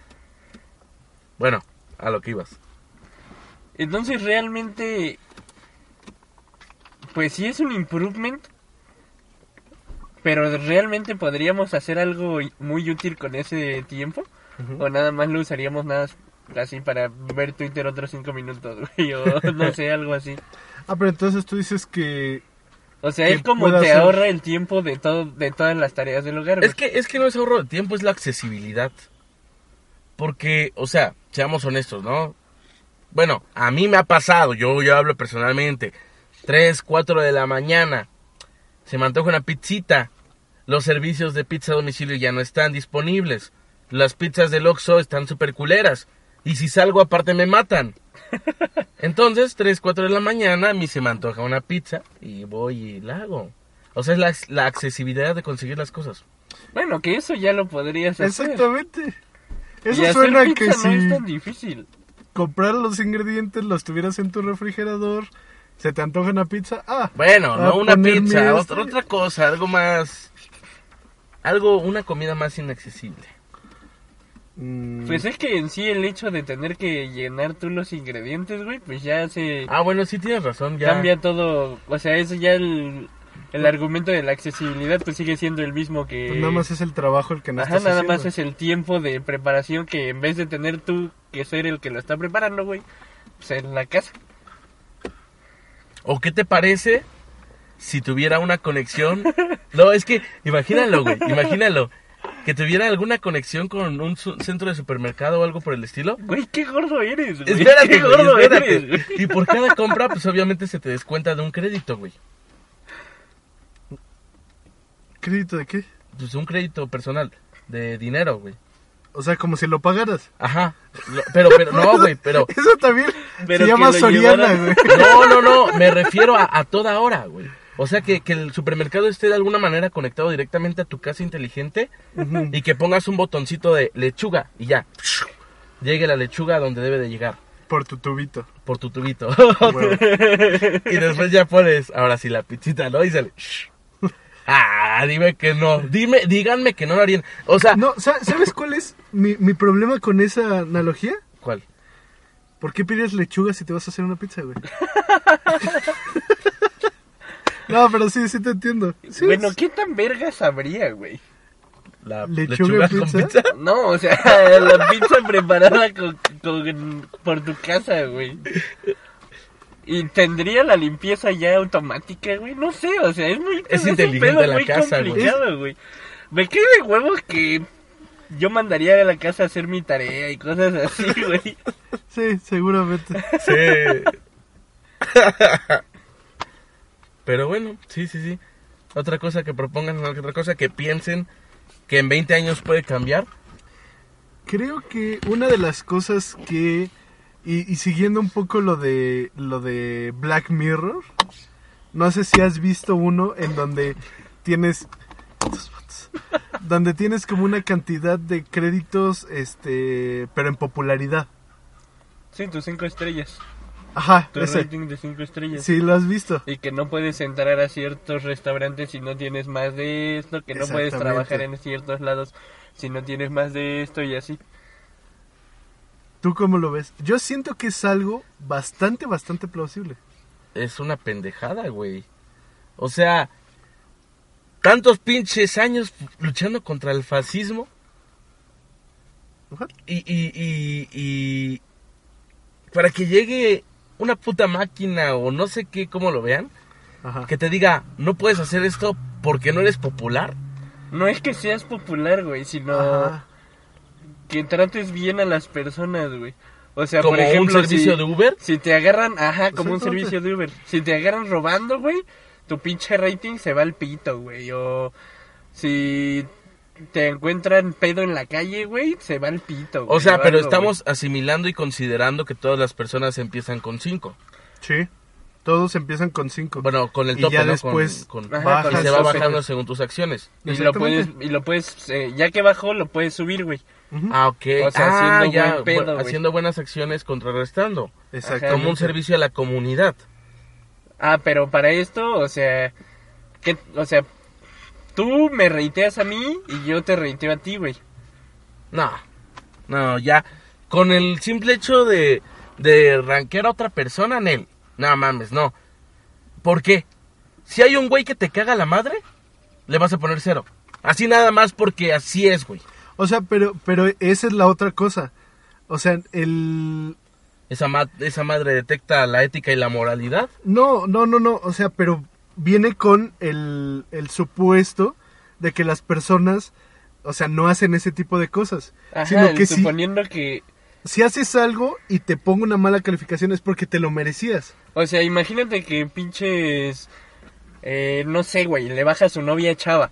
Bueno, a lo que ibas. Entonces realmente. Pues sí es un improvement. Pero realmente podríamos hacer algo muy útil con ese tiempo. O nada más lo usaríamos nada así para ver Twitter otros cinco minutos, güey. O no sé, algo así. Ah, pero entonces tú dices que... O sea, es como te ahorra el tiempo de todo de todas las tareas del hogar. güey. Es que, es que no es ahorro de tiempo, es la accesibilidad. Porque, o sea, seamos honestos, ¿no? Bueno, a mí me ha pasado, yo, yo hablo personalmente. 3, 4 de la mañana, se me antoja una pizzita. Los servicios de pizza a domicilio ya no están disponibles. Las pizzas del Oxxo están súper culeras. Y si salgo aparte me matan. Entonces, 3, 4 de la mañana, a mí se me antoja una pizza y voy y la hago. O sea, es la, la accesibilidad de conseguir las cosas. Bueno, que eso ya lo podrías hacer. Exactamente. Eso y hacer suena pizza que no si es tan difícil. comprar los ingredientes, los tuvieras en tu refrigerador, se te antoja una pizza, ah, Bueno, a no una pizza, mi otra, este. otra cosa, algo más... Algo, una comida más inaccesible. Mm, Pues es que en sí el hecho de tener que llenar tú los ingredientes, güey, pues ya se Ah, bueno, sí tienes razón, ya. cambia todo. O sea, eso ya el, el argumento de la accesibilidad pues sigue siendo el mismo que... pues nada más es el trabajo el que no Ajá, estás nada haciendo. más es el tiempo de preparación que en vez de tener tú que ser el que lo está preparando, güey, pues en la casa. ¿O qué te parece si tuviera una conexión? No, es que, imagínalo, güey, imagínalo. Que tuviera alguna conexión con un su- centro de supermercado o algo por el estilo. Güey, qué gordo eres, güey. Espérate, qué güey, gordo espérate. eres, güey. Y por cada compra, pues obviamente se te descuenta de un crédito, güey. ¿Crédito de qué? Pues un crédito personal de dinero, güey. O sea, como si lo pagaras. Ajá. Lo- Pero, pero, no, güey, pero... Eso también Pero se llama Soriana, llevara- güey. No, no, no, me refiero a, a toda hora, güey. O sea, que, que el supermercado esté de alguna manera conectado directamente a tu casa inteligente y que pongas un botoncito de lechuga y ya. Llegue la lechuga a donde debe de llegar, Por tu tubito. por tu tubito. Y después ya pones, ahora sí, la pizzita, ¿no? Y sale. Ah, dime que no. Dime, díganme que no lo harían. O sea, No, sa- ¿sabes cuál es mi, mi problema con esa analogía? ¿cuál? ¿Por qué pides lechuga si te vas a hacer una pizza, güey? no, pero sí, sí te entiendo. Sí, Bueno, es- ¿qué tan verga sabría, güey? La ¿Lechuga lechuga, y con pizza? pizza. No, o sea, la pizza preparada con, con- por tu casa, güey. Y tendría la limpieza ya automática, güey. No sé, o sea, es muy... Es un inteligente pedo la muy casa, güey. complicado, güey. Me cae de huevos que yo mandaría a la casa a hacer mi tarea y cosas así, güey. Sí, seguramente. Sí. Pero bueno, sí, sí, sí. Otra cosa que propongan, otra cosa que piensen que en 20 años puede cambiar. Creo que una de las cosas que y, y siguiendo un poco lo de lo de Black Mirror, no sé si has visto uno en donde tienes donde tienes como una cantidad de créditos este, pero en popularidad. Sí, tus cinco estrellas. Ajá, Tu ese. rating de cinco estrellas. Sí, lo has visto. Y que no puedes entrar a ciertos restaurantes si no tienes más de esto, que no puedes trabajar en ciertos lados si no tienes más de esto y así. ¿Tú cómo lo ves? Yo siento que es algo bastante, bastante plausible. Es una pendejada, güey. O sea, tantos pinches años luchando contra el fascismo. Y, y, y, y para que llegue una puta máquina o no sé qué, cómo lo vean, Ajá. que te diga, no puedes hacer esto porque no eres popular. No es que seas popular, güey, sino Ajá. que trates bien a las personas, güey. O sea, Como por ejemplo, un servicio si, de Uber. si te agarran, ajá, como un servicio de Uber. Si te agarran robando, güey, tu pinche rating se va al pito, güey. O si te encuentran pedo en la calle, güey, se va al pito. O güey, sea, pero algo, estamos asimilando y considerando que todas las personas empiezan con cinco. Sí. Todos empiezan con cinco. Bueno, con el Y tope, ya ¿no? después Con, con- y el se va bajando según tus acciones. Y lo puedes, y lo puedes, eh, ya que bajó, lo puedes subir, güey. Ah, ok. O sea, ah, haciendo ya, buen pedo, bu- güey. haciendo buenas acciones contrarrestando. Exactamente. Como un servicio a la comunidad. Ah, pero para esto, o sea, que, o sea, tú me reiteas a mí y yo te reiteo a ti, güey. No, no, ya. Con el simple hecho de, de rankear a otra persona en él. No mames, no. ¿Por qué? Si hay un güey que te caga la madre, le vas a poner cero. Así nada más porque así es, güey. O sea, pero, pero esa es la otra cosa. O sea, el... Esa, ma- esa madre detecta la ética y la moralidad. No, no, no, no. O sea, pero viene con el, el supuesto de que las personas, o sea, no hacen ese tipo de cosas. Ajá, sino que si, suponiendo que, si haces algo y te pongo una mala calificación es porque te lo merecías. o sea, imagínate que pinches, eh, no sé, güey, le baja a su novia Chava.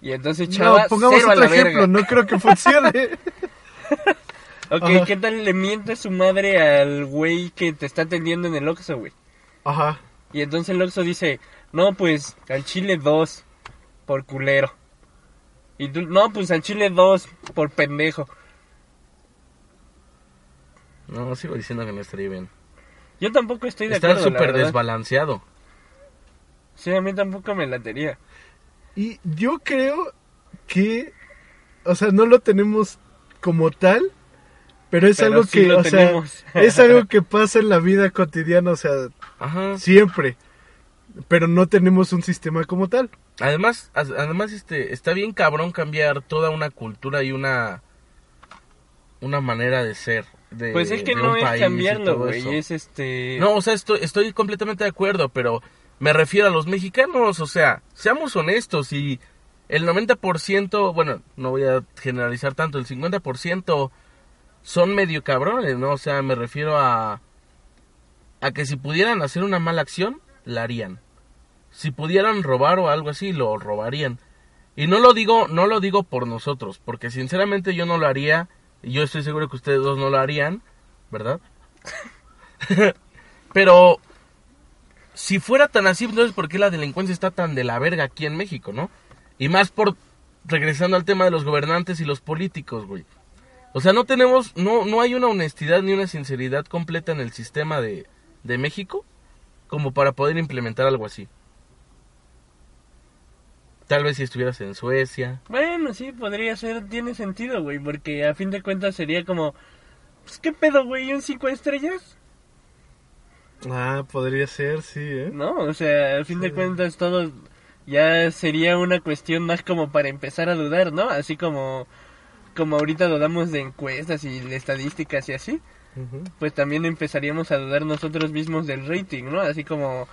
Y entonces Chava, no, pongamos cero a otro la ejemplo. verga. No creo que funcione. Ok, Ajá. ¿qué tal le miente su madre al güey que te está atendiendo en el Oxxo, güey? Ajá. Y entonces el Oxxo dice, no, pues al chile 2 por culero. Y tú, no, pues al chile 2 por pendejo. No, sigo diciendo que no estaría bien. Yo tampoco estoy de Está acuerdo, la súper desbalanceado. Sí, a mí tampoco me latería. Y yo creo que, o sea, no lo tenemos como tal, pero es Pero algo sí que, lo o tenemos. sea, es algo que pasa en la vida cotidiana, o sea, Ajá. siempre. Pero no tenemos un sistema como tal. Además, además este, está bien cabrón cambiar toda una cultura y una una manera de ser. De, Pues es que de no es cambiarlo, todo güey, es este... No, o sea, estoy, estoy completamente de acuerdo, pero me refiero a los mexicanos, o sea, seamos honestos y el 90%, bueno, no voy a generalizar tanto, el 50% son medio cabrones, ¿no? O sea, me refiero a a que si pudieran hacer una mala acción, la harían. Si pudieran robar o algo así, lo robarían. Y no lo digo, no lo digo por nosotros, porque sinceramente yo no lo haría, y yo estoy seguro que ustedes dos no lo harían, ¿verdad? Pero si fuera tan así, entonces ¿por qué la delincuencia está tan de la verga aquí en México, no? Y más por regresando al tema de los gobernantes y los políticos, güey. O sea, no tenemos, no, no hay una honestidad ni una sinceridad completa en el sistema de, de México como para poder implementar algo así. Tal vez si estuvieras en Suecia. Bueno, sí, podría ser, tiene sentido, güey, porque a fin de cuentas sería como... Pues qué pedo, güey, un 5 estrellas, Ah, podría ser, sí, ¿eh? ¿no? O sea, a fin de cuentas todo ya sería una cuestión más como para empezar a dudar, ¿no? Así como... Como ahorita dudamos de encuestas y de estadísticas y así. Pues también empezaríamos a dudar nosotros mismos del rating, ¿no? Así como,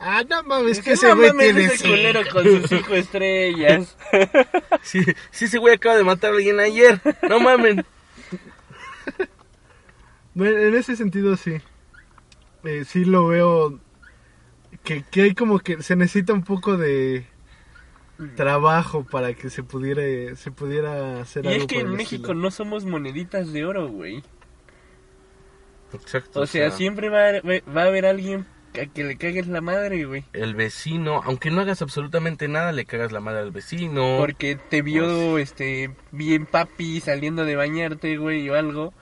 Ah, no mames, que ese güey tiene ese culero con sus cinco estrellas. Sí, sí, ese güey acaba de matar a alguien ayer. No mamen. Bueno, en ese sentido sí. Eh, sí lo veo que, que hay como que se necesita un poco de trabajo para que se pudiera se pudiera hacer Y algo es que por en México estilo. no somos moneditas de oro, güey. Exacto. O sea, siempre va a, va a haber alguien a que le cagues la madre, güey. El vecino, aunque no hagas absolutamente nada, le cagas la madre al vecino. Porque te vio, este, bien papi saliendo de bañarte, güey, o algo.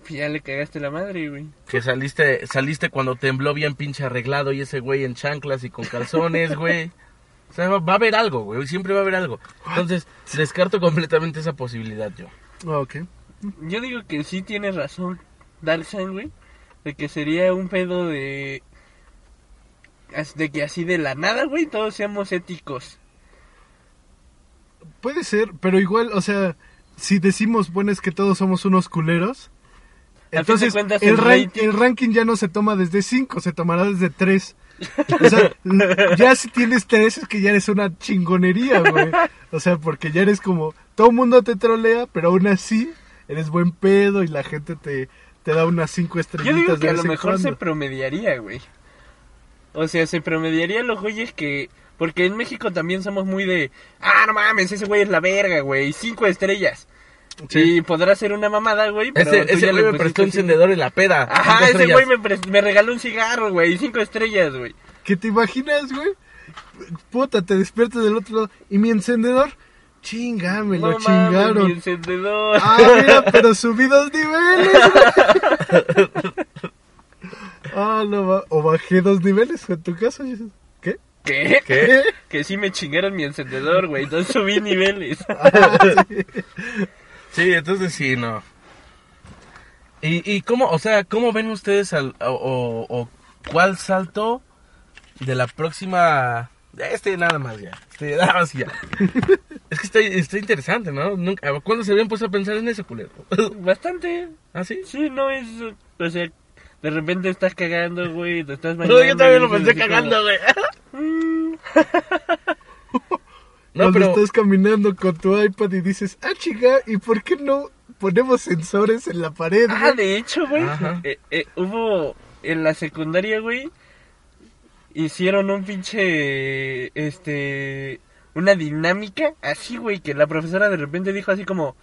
Pues ya le cagaste la madre, güey. Que saliste, saliste cuando tembló bien pinche arreglado y ese güey en chanclas y con calzones, güey. O sea, va, va a haber algo, güey. Siempre va a haber algo. Entonces, descarto completamente esa posibilidad yo. Ah, ok. Yo digo que sí tienes razón, Darkseid, güey. De que sería un pedo de... De que así de la nada, güey, todos seamos éticos. Puede ser, pero igual, o sea, si decimos, bueno, es que todos somos unos culeros, entonces cuentas, el, el ran- rating- el ranking ya no se toma desde 5, se tomará desde 3. O sea, ya si tienes 3 es que ya eres una chingonería, güey. O sea, porque ya eres como, todo el mundo te trolea, pero aún así eres buen pedo y la gente te, te da unas 5 Yo estrellitas digo de que a lo mejor se promediaría, güey. O sea, se promediaría los güeyes que... Porque en México también somos muy de... Ah, no mames, ese güey es la verga, güey. Cinco estrellas. Sí. Podrá ser una mamada, güey, pero Ese, ese güey me prestó cinco. encendedor en la peda. Ajá, ese güey me, me regaló un cigarro, güey. Cinco estrellas, güey. ¿Qué te imaginas, güey? Puta, te despiertas del otro lado. ¿Y mi encendedor? Chinga, me lo no mames, mi chingaron. encendedor. Ah, mira, pero subí dos niveles. ah, no va. O bajé dos niveles en tu caso. ¿Qué? ¿Qué? ¿Qué? Que sí me chingaron mi encendedor, güey. No subí niveles. Sí, entonces sí, no. ¿Y, y cómo, o sea, cómo ven ustedes al, o, o- cuál salto de la próxima... Este nada más ya, este nada más ya. es que está, está interesante, ¿no? Nunca, ¿Cuándo se habían puesto a pensar en eso, culero? Bastante. ¿Ah, sí? Sí, no es. O sea, de repente estás cagando, güey. Te estás No, bañando. yo también lo pensé cagando, güey. No, Cuando pero... estás caminando con tu iPad y dices, ah, chica, ¿y por qué no ponemos sensores en la pared? Ah, güey?" de hecho, güey. Eh, eh, hubo. En la secundaria, güey. Hicieron un pinche. Este. Una dinámica así, güey. Que la profesora de repente dijo así como.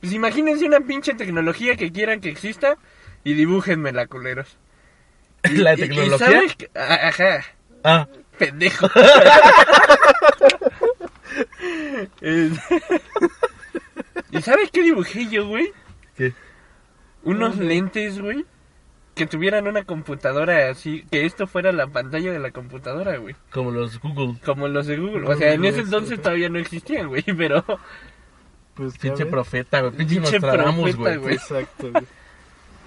Pues imagínense una pinche tecnología que quieran que exista. Y dibújenmela, culeros. ¿La Y- y- y tecnología? ¿sabes Ajá. Ah, Pendejo. Eh, ¿Y sabes qué dibujé yo, güey? ¿qué? Unos lentes, güey. Que tuvieran una computadora así. Que esto fuera la pantalla de la computadora, güey. Como los Google. Como los de Google. O sea, en ese entonces todavía no existían, güey. Pero. Pues, Pinche ves. profeta, güey. Pinche Pinche profeta, güey. güey. Exacto, güey.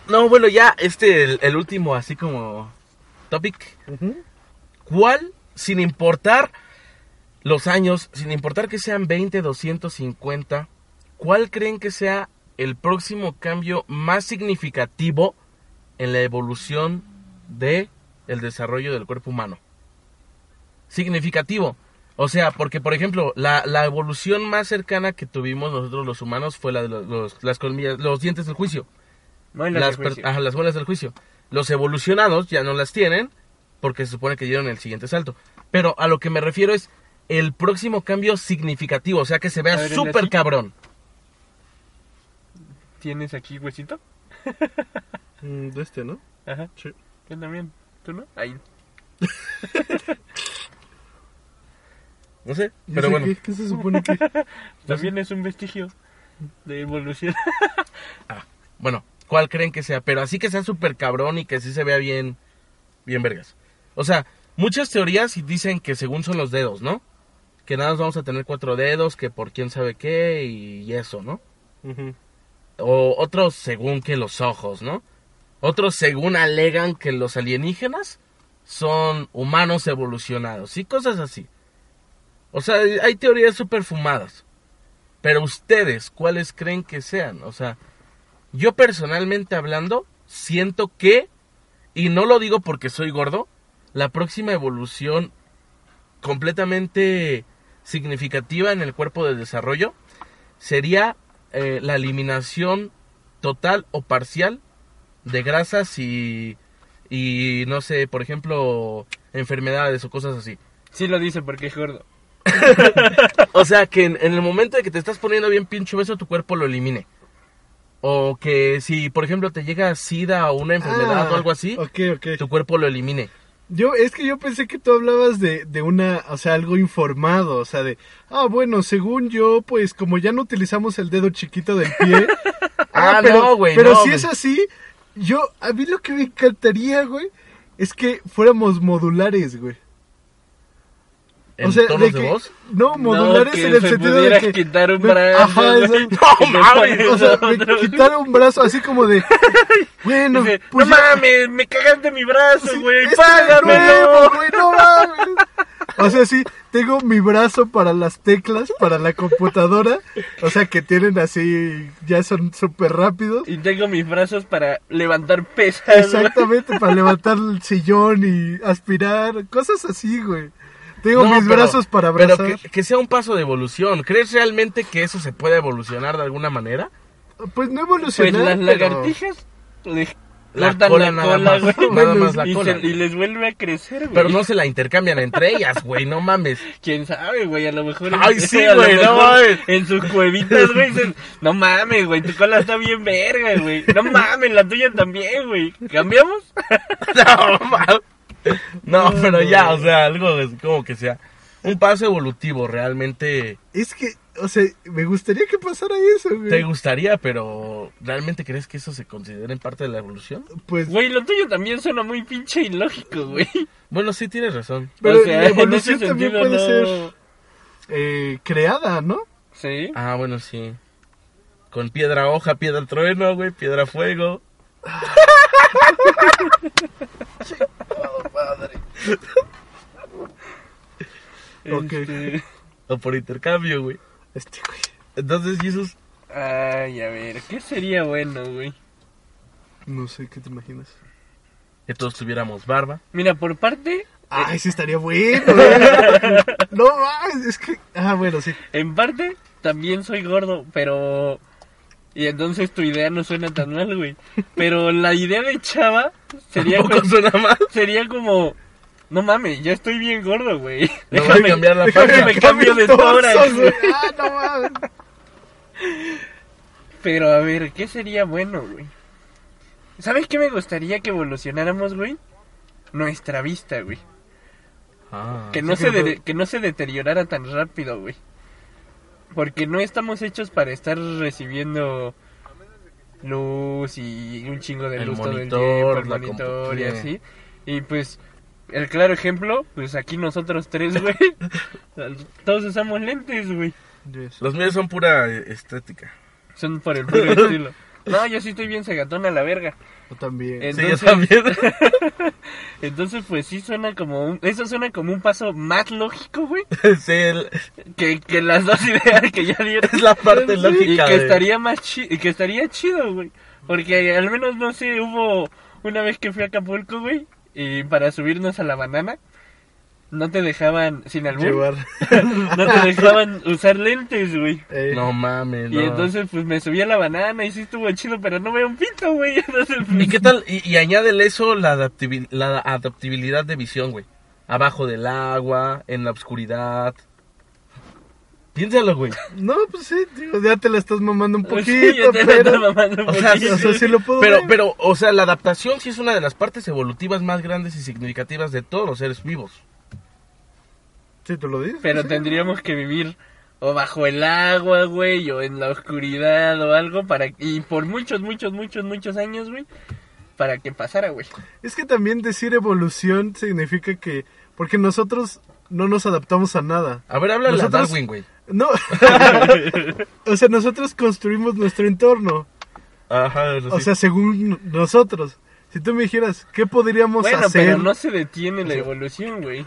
No, bueno, ya, este, el, el último, así como topic. ¿Cuál, sin importar los años, sin importar que sean 20, 250, cuál creen que sea el próximo cambio más significativo en la evolución de el desarrollo del cuerpo humano? Significativo. O sea, porque por ejemplo, la, la evolución más cercana que tuvimos nosotros los humanos fue la de los, los- las colmillas, los dientes del juicio las, ajá, las muelas del juicio. Los evolucionados ya no las tienen porque se supone que dieron el siguiente salto. Pero a lo que me refiero es el próximo cambio significativo, o sea que se vea ver, ¿el de súper cabrón. ¿Tienes aquí huesito? Mm, de este, ¿no? Ajá. Sí. Yo también. ¿Tú no? Ahí. No sé, ¿Y pero bueno. ¿Qué, qué se supone que...? También es un vestigio de evolución. Bueno, ¿cuál creen que sea? Pero así que sea súper cabrón y que sí se vea bien, bien vergas. O sea, muchas teorías dicen que según son los dedos, ¿no? Que nada más vamos a tener cuatro dedos, que por quién sabe qué y eso, ¿no? O otros según que los ojos, ¿no? Otros según alegan que los alienígenas son humanos evolucionados y cosas así. O sea, hay teorías súper fumadas. Pero ustedes, ¿cuáles creen que sean? O sea, yo personalmente hablando, siento que, y no lo digo porque soy gordo, la próxima evolución completamente significativa en el cuerpo del desarrollo sería eh, la eliminación total o parcial de grasas y, y no sé, por ejemplo, enfermedades o cosas así. Sí lo dice porque es gordo. O sea, que en, en el momento de que te estás poniendo bien pinche beso, tu cuerpo lo elimine. O que si, por ejemplo, te llega sida o una enfermedad Ah, o algo así, tu cuerpo lo elimine. Yo, es que yo pensé que tú hablabas de, de una, o sea, algo informado, o sea, de, ah, bueno, según yo, pues como ya no utilizamos el dedo chiquito del pie. Ah, pero, no, güey, Pero no, si es así, yo, a mí lo que me encantaría, güey, es que fuéramos modulares, güey. ¿En de tonos de, que- voz? No, modulares que en el se sentido de que... quitar un brazo, Ajá, güey. exacto. No mames, O sea, me quitar un brazo así como de... Bueno, Dice, pues no ya- mames, me cagaste mi brazo, Sí, güey, este págamelo. nuevo, güey, no mames. O sea, sí, tengo mi brazo para las teclas, para la computadora. O sea, que tienen así, ya son súper rápidos. Y tengo mis brazos para levantar pesas. Exactamente, para levantar el sillón y aspirar, cosas así, güey. Tengo No, mis pero- brazos para Pero abrazar. que, que sea un paso de evolución. ¿Crees realmente que eso se puede evolucionar de alguna manera? Pues no Pues evolucionar, las pero- lagartijas La cola la nada cola, más, güey. nada más la y, cola. se- y les vuelve a crecer, güey. Pero no se la intercambian entre ellas, güey, no mames. ¿Quién sabe, güey? A lo mejor... Ay, sí, güey, no mames. En sus cuevitas, güey, dicen... No mames, güey, tu cola está bien verga, güey. No mames, la tuya también, güey. ¿Cambiamos? No, mames. No, pero ya, o sea, algo es como que sea un paso evolutivo realmente Es que, o sea, me gustaría que pasara eso, güey. te gustaría, pero ¿realmente crees que eso se considera en parte de la evolución? Pues, Güey, lo tuyo también suena muy pinche ilógico, güey. Bueno, sí tienes razón. pero o sea, la en evolución ese también sentido puede no- ser eh, creada, ¿no? Sí. Ah, bueno, sí. Con piedra hoja, piedra trueno, güey, piedra fuego. Ok. Este... O por intercambio, güey. Este, güey. Entonces, Jesús, Ay, a ver, ¿qué sería bueno, güey? No sé, ¿qué te imaginas? que todos tuviéramos barba. Mira, por parte, Ay, sí estaría bueno, güey. No mames, es que. Ah, bueno, sí. en parte, también soy gordo, pero... Y entonces tu idea no suena tan mal, güey. Pero la idea de Chava sería, Tampoco suena mal. sería como... No mames, yo estoy bien gordo, güey. No voy a cambiar la Déjame me cambio de tórax. Ah, no mames. Pero a ver, ¿qué sería bueno, güey? ¿Sabes qué me gustaría que evolucionáramos, güey? Nuestra vista, güey. Ah, Que no, sí se de- que no se deteriorara tan rápido, güey. Porque no estamos hechos para estar recibiendo luz y un chingo de El luz todo el el la monitor y así. Y pues, el claro ejemplo, pues aquí nosotros tres, güey, todos usamos lentes, güey. Yes. Los míos son pura eh, estética. Son por el puro estilo. No, yo sí estoy bien segatón a la verga. Yo también. Sí, yo Entonces- también. Entonces, pues sí suena como un... Eso suena como un paso más lógico, güey. Sí, el- Que, que las dos ideas que ya dieron. es la parte y lógica. que de- estaría más chido, y que estaría chido, güey. Porque al menos, no sé, hubo una vez que fui a Acapulco, güey, y para subirnos a la banana, no te dejaban, sin albur, Llevar. no te dejaban usar lentes, güey. Eh, No mames, Y no. entonces, pues me subí a la banana y sí estuvo chido, pero no veo un pito, güey. Entonces, ¿Y pues, qué tal? Y, y añádele eso la, adaptabil- la adaptabilidad de visión, güey. Abajo del agua, en la oscuridad. Piénsalo, güey. No, pues sí, digo, ya te la estás mamando un pues, poquito, sí, ya te la pero... mamando un O sea, poquito. O sea, sí lo puedo Pero, ver. pero, o sea, la adaptación sí es una de las partes evolutivas más grandes y significativas de todos los seres vivos. Sí, tú lo dices. Pero sí. tendríamos que vivir o bajo el agua, güey, o en la oscuridad o algo para y por muchos, muchos, muchos, muchos años, güey, para que pasara, güey. Es que también decir evolución significa que... Porque nosotros no nos adaptamos a nada. A ver, háblale a Nosotros- Darwin, güey. No. o sea, nosotros construimos nuestro entorno. Ajá, O sí. sea, según nosotros. Si tú me dijeras, ¿qué podríamos Bueno, hacer? pero no se detiene la evolución, güey.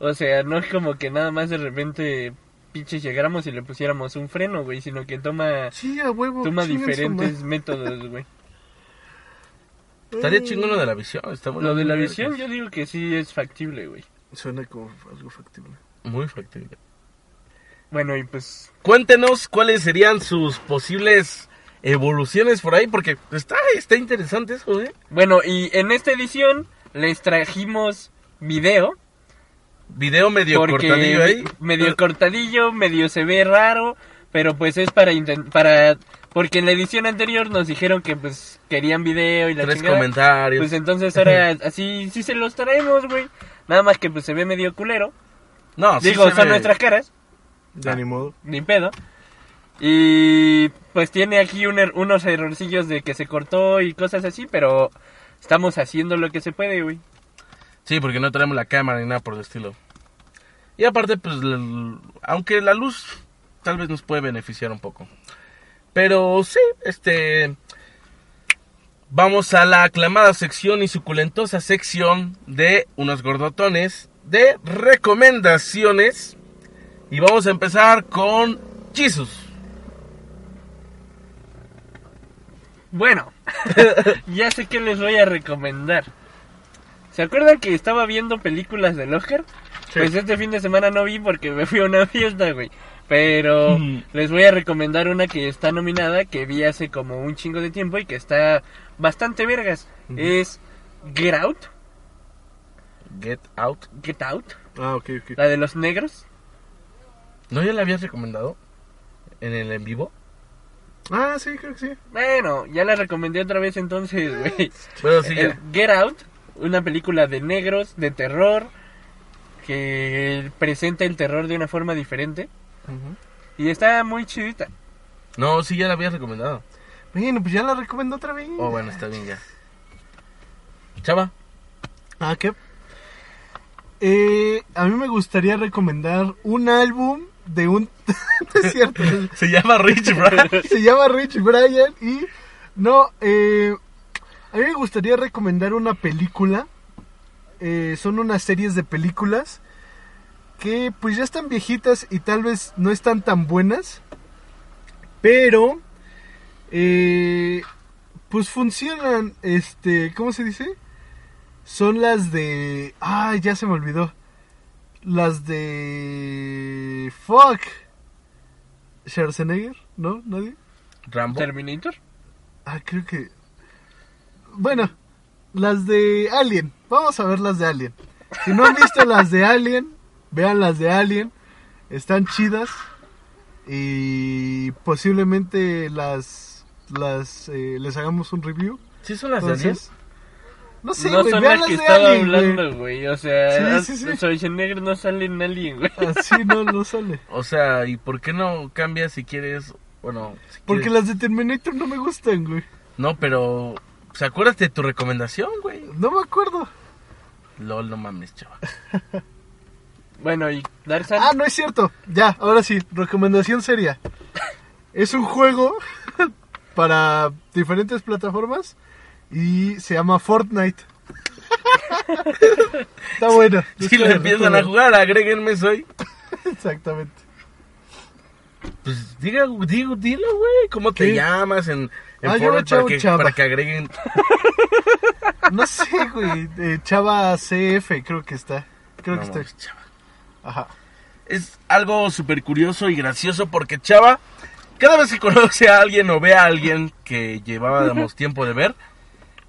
O sea, no es como que nada más de repente pinches llegáramos y le pusiéramos un freno, güey, sino que toma Sí, a huevo. toma diferentes métodos, güey. Estaría chingón lo de la visión. Está Lo de la visión yo digo que sí es factible, güey. Suena como algo factible. Muy factible. Bueno, y pues Cuéntenos cuáles serían sus posibles evoluciones por ahí, porque está, está interesante eso, ¿eh? Bueno, y en esta edición les trajimos video. Video medio porque cortadillo ahí. medio cortadillo, medio se ve raro, pero pues es para inten- para porque en la edición anterior nos dijeron que pues querían video y la Tres chingada. comentarios. Pues entonces ahora así sí se los traemos, güey. Nada más que pues se ve medio culero. no, sí Digo, se son ve- nuestras caras, Ya ni modo. ni pedo. Y pues tiene aquí un er- unos errorcillos de que se cortó y cosas así, pero estamos haciendo lo que se puede, güey. Sí, porque no tenemos la cámara ni nada por el estilo. Y aparte, pues, aunque la luz tal vez nos puede beneficiar un poco. Pero sí, este... Vamos a la aclamada sección y suculentosa sección de unos gordotones de recomendaciones. Y vamos a empezar con Jesus. Bueno, ya sé que les voy a recomendar. ¿Se acuerdan que estaba viendo películas del Oscar? Pues este fin de semana no vi porque me fui a una fiesta, güey. Pero les voy a recomendar una que está nominada, que vi hace como un chingo de tiempo y que está bastante vergas. Es Get Out, Get Out. Get Out, Ah, ok, ok. la de los negros. ¿No ya la habías recomendado? ¿En el en vivo? Ah, sí, creo que sí. Bueno, ya la recomendé otra vez entonces, güey. Bueno, sí. Get Out, una película de negros, de terror, que presenta el terror de una forma diferente. Y está muy chidita. No, sí, ya la habías recomendado. Bueno, pues ya la recomiendo otra vez. Oh, bueno, está bien ya. Chava. Ah, ¿qué? Eh, a mí me gustaría recomendar un álbum de un... no es cierto. Se llama Rich Brian. Se llama Rich Brian y... No, eh, a mí me gustaría recomendar una película. Eh, son unas series de películas que pues ya están viejitas y tal vez no están tan buenas. Pero... Eh, pues funcionan, este, ¿cómo se dice? Son las de... Ay, ya se me olvidó. Las de... Fuck. Schwarzenegger, ¿no? ¿Nadie? Rambo. Terminator. Ah, creo que... Bueno, las de Alien. Vamos a ver las de Alien. Si no han visto las de Alien, vean las de Alien. Están chidas. Y posiblemente las... las eh, les hagamos un review. ¿Sí son las de Alien? No sé, no güey, son vean las que de estaba Alien, hablando, güey. O sea, Sí, sí, sí. Schwarzenegger no sale en Alien, güey. Así no, no sale. O sea, ¿y por qué no cambias si quieres? Bueno, si Porque quieres- las de Terminator no me gustan, güey. No, pero... ¿Se acuérdate de tu recomendación, güey? No me acuerdo. LOL, no mames, chava. Bueno, y Darsan. Ah, no es cierto. Ya, ahora sí, recomendación seria. Es un juego para diferentes plataformas y se llama Fortnite. Está bueno. Si lo empiezan a jugar, agréguenme soy. Exactamente. Pues diga, digo, dilo, güey. ¿Cómo te ¿Qué? llamas en, en Ah, yo Fortnite para que, Chava. para que agreguen? No sé, güey. eh, Chava CF creo que está. Creo No que está. chava. Ajá. Es algo súper curioso y gracioso porque Chava, cada vez que conoce a alguien o ve a alguien que llevábamos tiempo de ver,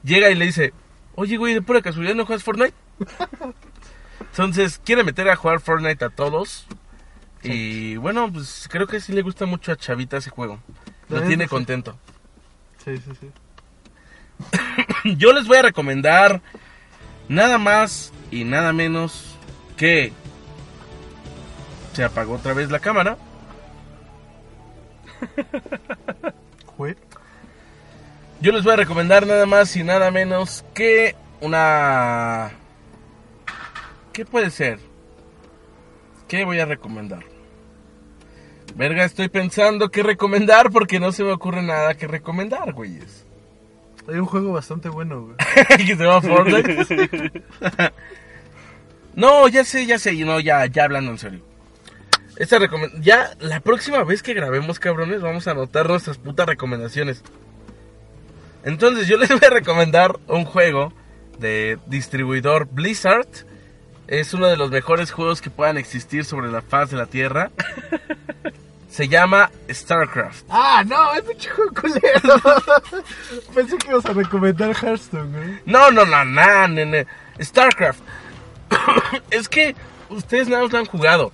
llega y le dice, oye, güey, de pura casualidad no juegas Fortnite. Entonces, quiere meter a jugar Fortnite a todos. Y bueno, pues creo que sí le gusta mucho a Chavita ese juego. Lo tiene contento. Sí, sí, sí. Yo les voy a recomendar nada más y nada menos que... Se apagó otra vez la cámara. Yo les voy a recomendar nada más y nada menos que una... ¿Qué puede ser? ¿Qué voy a recomendar? Verga, estoy pensando qué recomendar porque no se me ocurre nada que recomendar, güeyes. Hay un juego bastante bueno, güey. que se llama Fortnite. no, ya sé, ya sé, no, ya, ya hablando en serio. Esta ya la próxima vez que grabemos, cabrones, vamos a anotar nuestras putas recomendaciones. Entonces yo les voy a recomendar un juego de distribuidor Blizzard. Es uno de los mejores juegos que puedan existir sobre la faz de la Tierra. Se llama StarCraft. Ah, no, es pinche juego culero. Pensé que ibas a recomendar Hearthstone, güey. No, no, no, no, nene. StarCraft. es que ustedes nada más lo han jugado.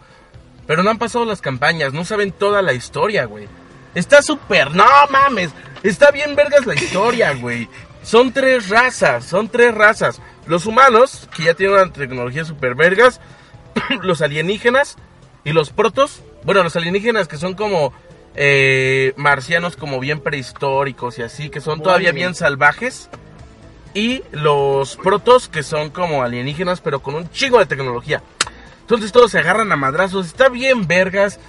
Pero no han pasado las campañas. No saben toda la historia, güey. Está súper. No mames. Está bien vergas la historia, güey. Son tres razas. Son tres razas. Los humanos, que ya tienen una tecnología súper vergas. los alienígenas. Y los protos. Bueno, los alienígenas que son como. eh, marcianos como bien prehistóricos y así. Que son todavía bien salvajes. Y los protos que son como alienígenas pero con un chingo de tecnología. Entonces todos se agarran a madrazos. Está bien vergas.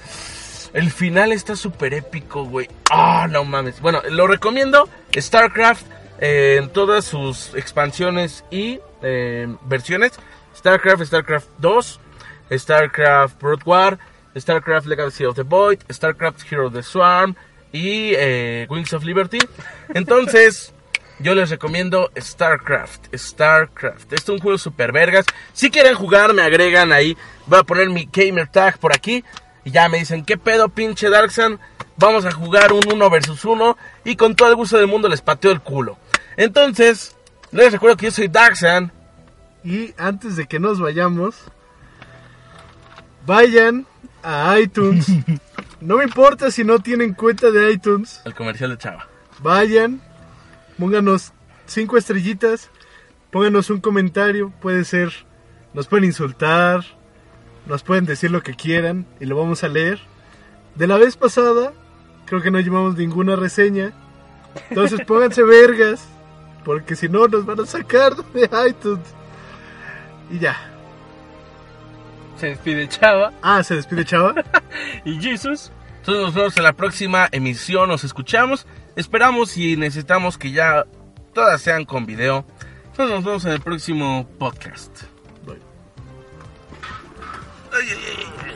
El final está súper épico, güey. Ah, no mames. Bueno, lo recomiendo. StarCraft eh, en todas sus expansiones y eh, versiones. StarCraft, StarCraft 2, StarCraft Broad War, StarCraft Legacy of the Void, StarCraft Hero of the Swarm y eh, Wings of Liberty. Entonces, yo les recomiendo StarCraft. StarCraft. Este es un juego super vergas. Si quieren jugar, me agregan ahí. Voy a poner mi gamer tag por aquí. Y ya me dicen, ¿qué pedo, pinche Darksan? Vamos a jugar un 1 versus 1. Y con todo el gusto del mundo les pateo el culo. Entonces, les recuerdo que yo soy Darksan. Y antes de que nos vayamos, vayan a iTunes. No me importa si no tienen cuenta de iTunes. El comercial de Chava. Vayan, pónganos cinco estrellitas, pónganos un comentario, puede ser, nos pueden insultar, nos pueden decir lo que quieran y lo vamos a leer. De la vez pasada, creo que no llevamos ninguna reseña, entonces pónganse vergas, porque si no nos van a sacar de iTunes. Y ya. Se despide Chava. Ah, se despide Chava. y Jesus. Entonces nos vemos en la próxima emisión, nos escuchamos. Esperamos y necesitamos que ya todas sean con video. Entonces nos vemos en el próximo podcast. Bye. Ay, ay, ay.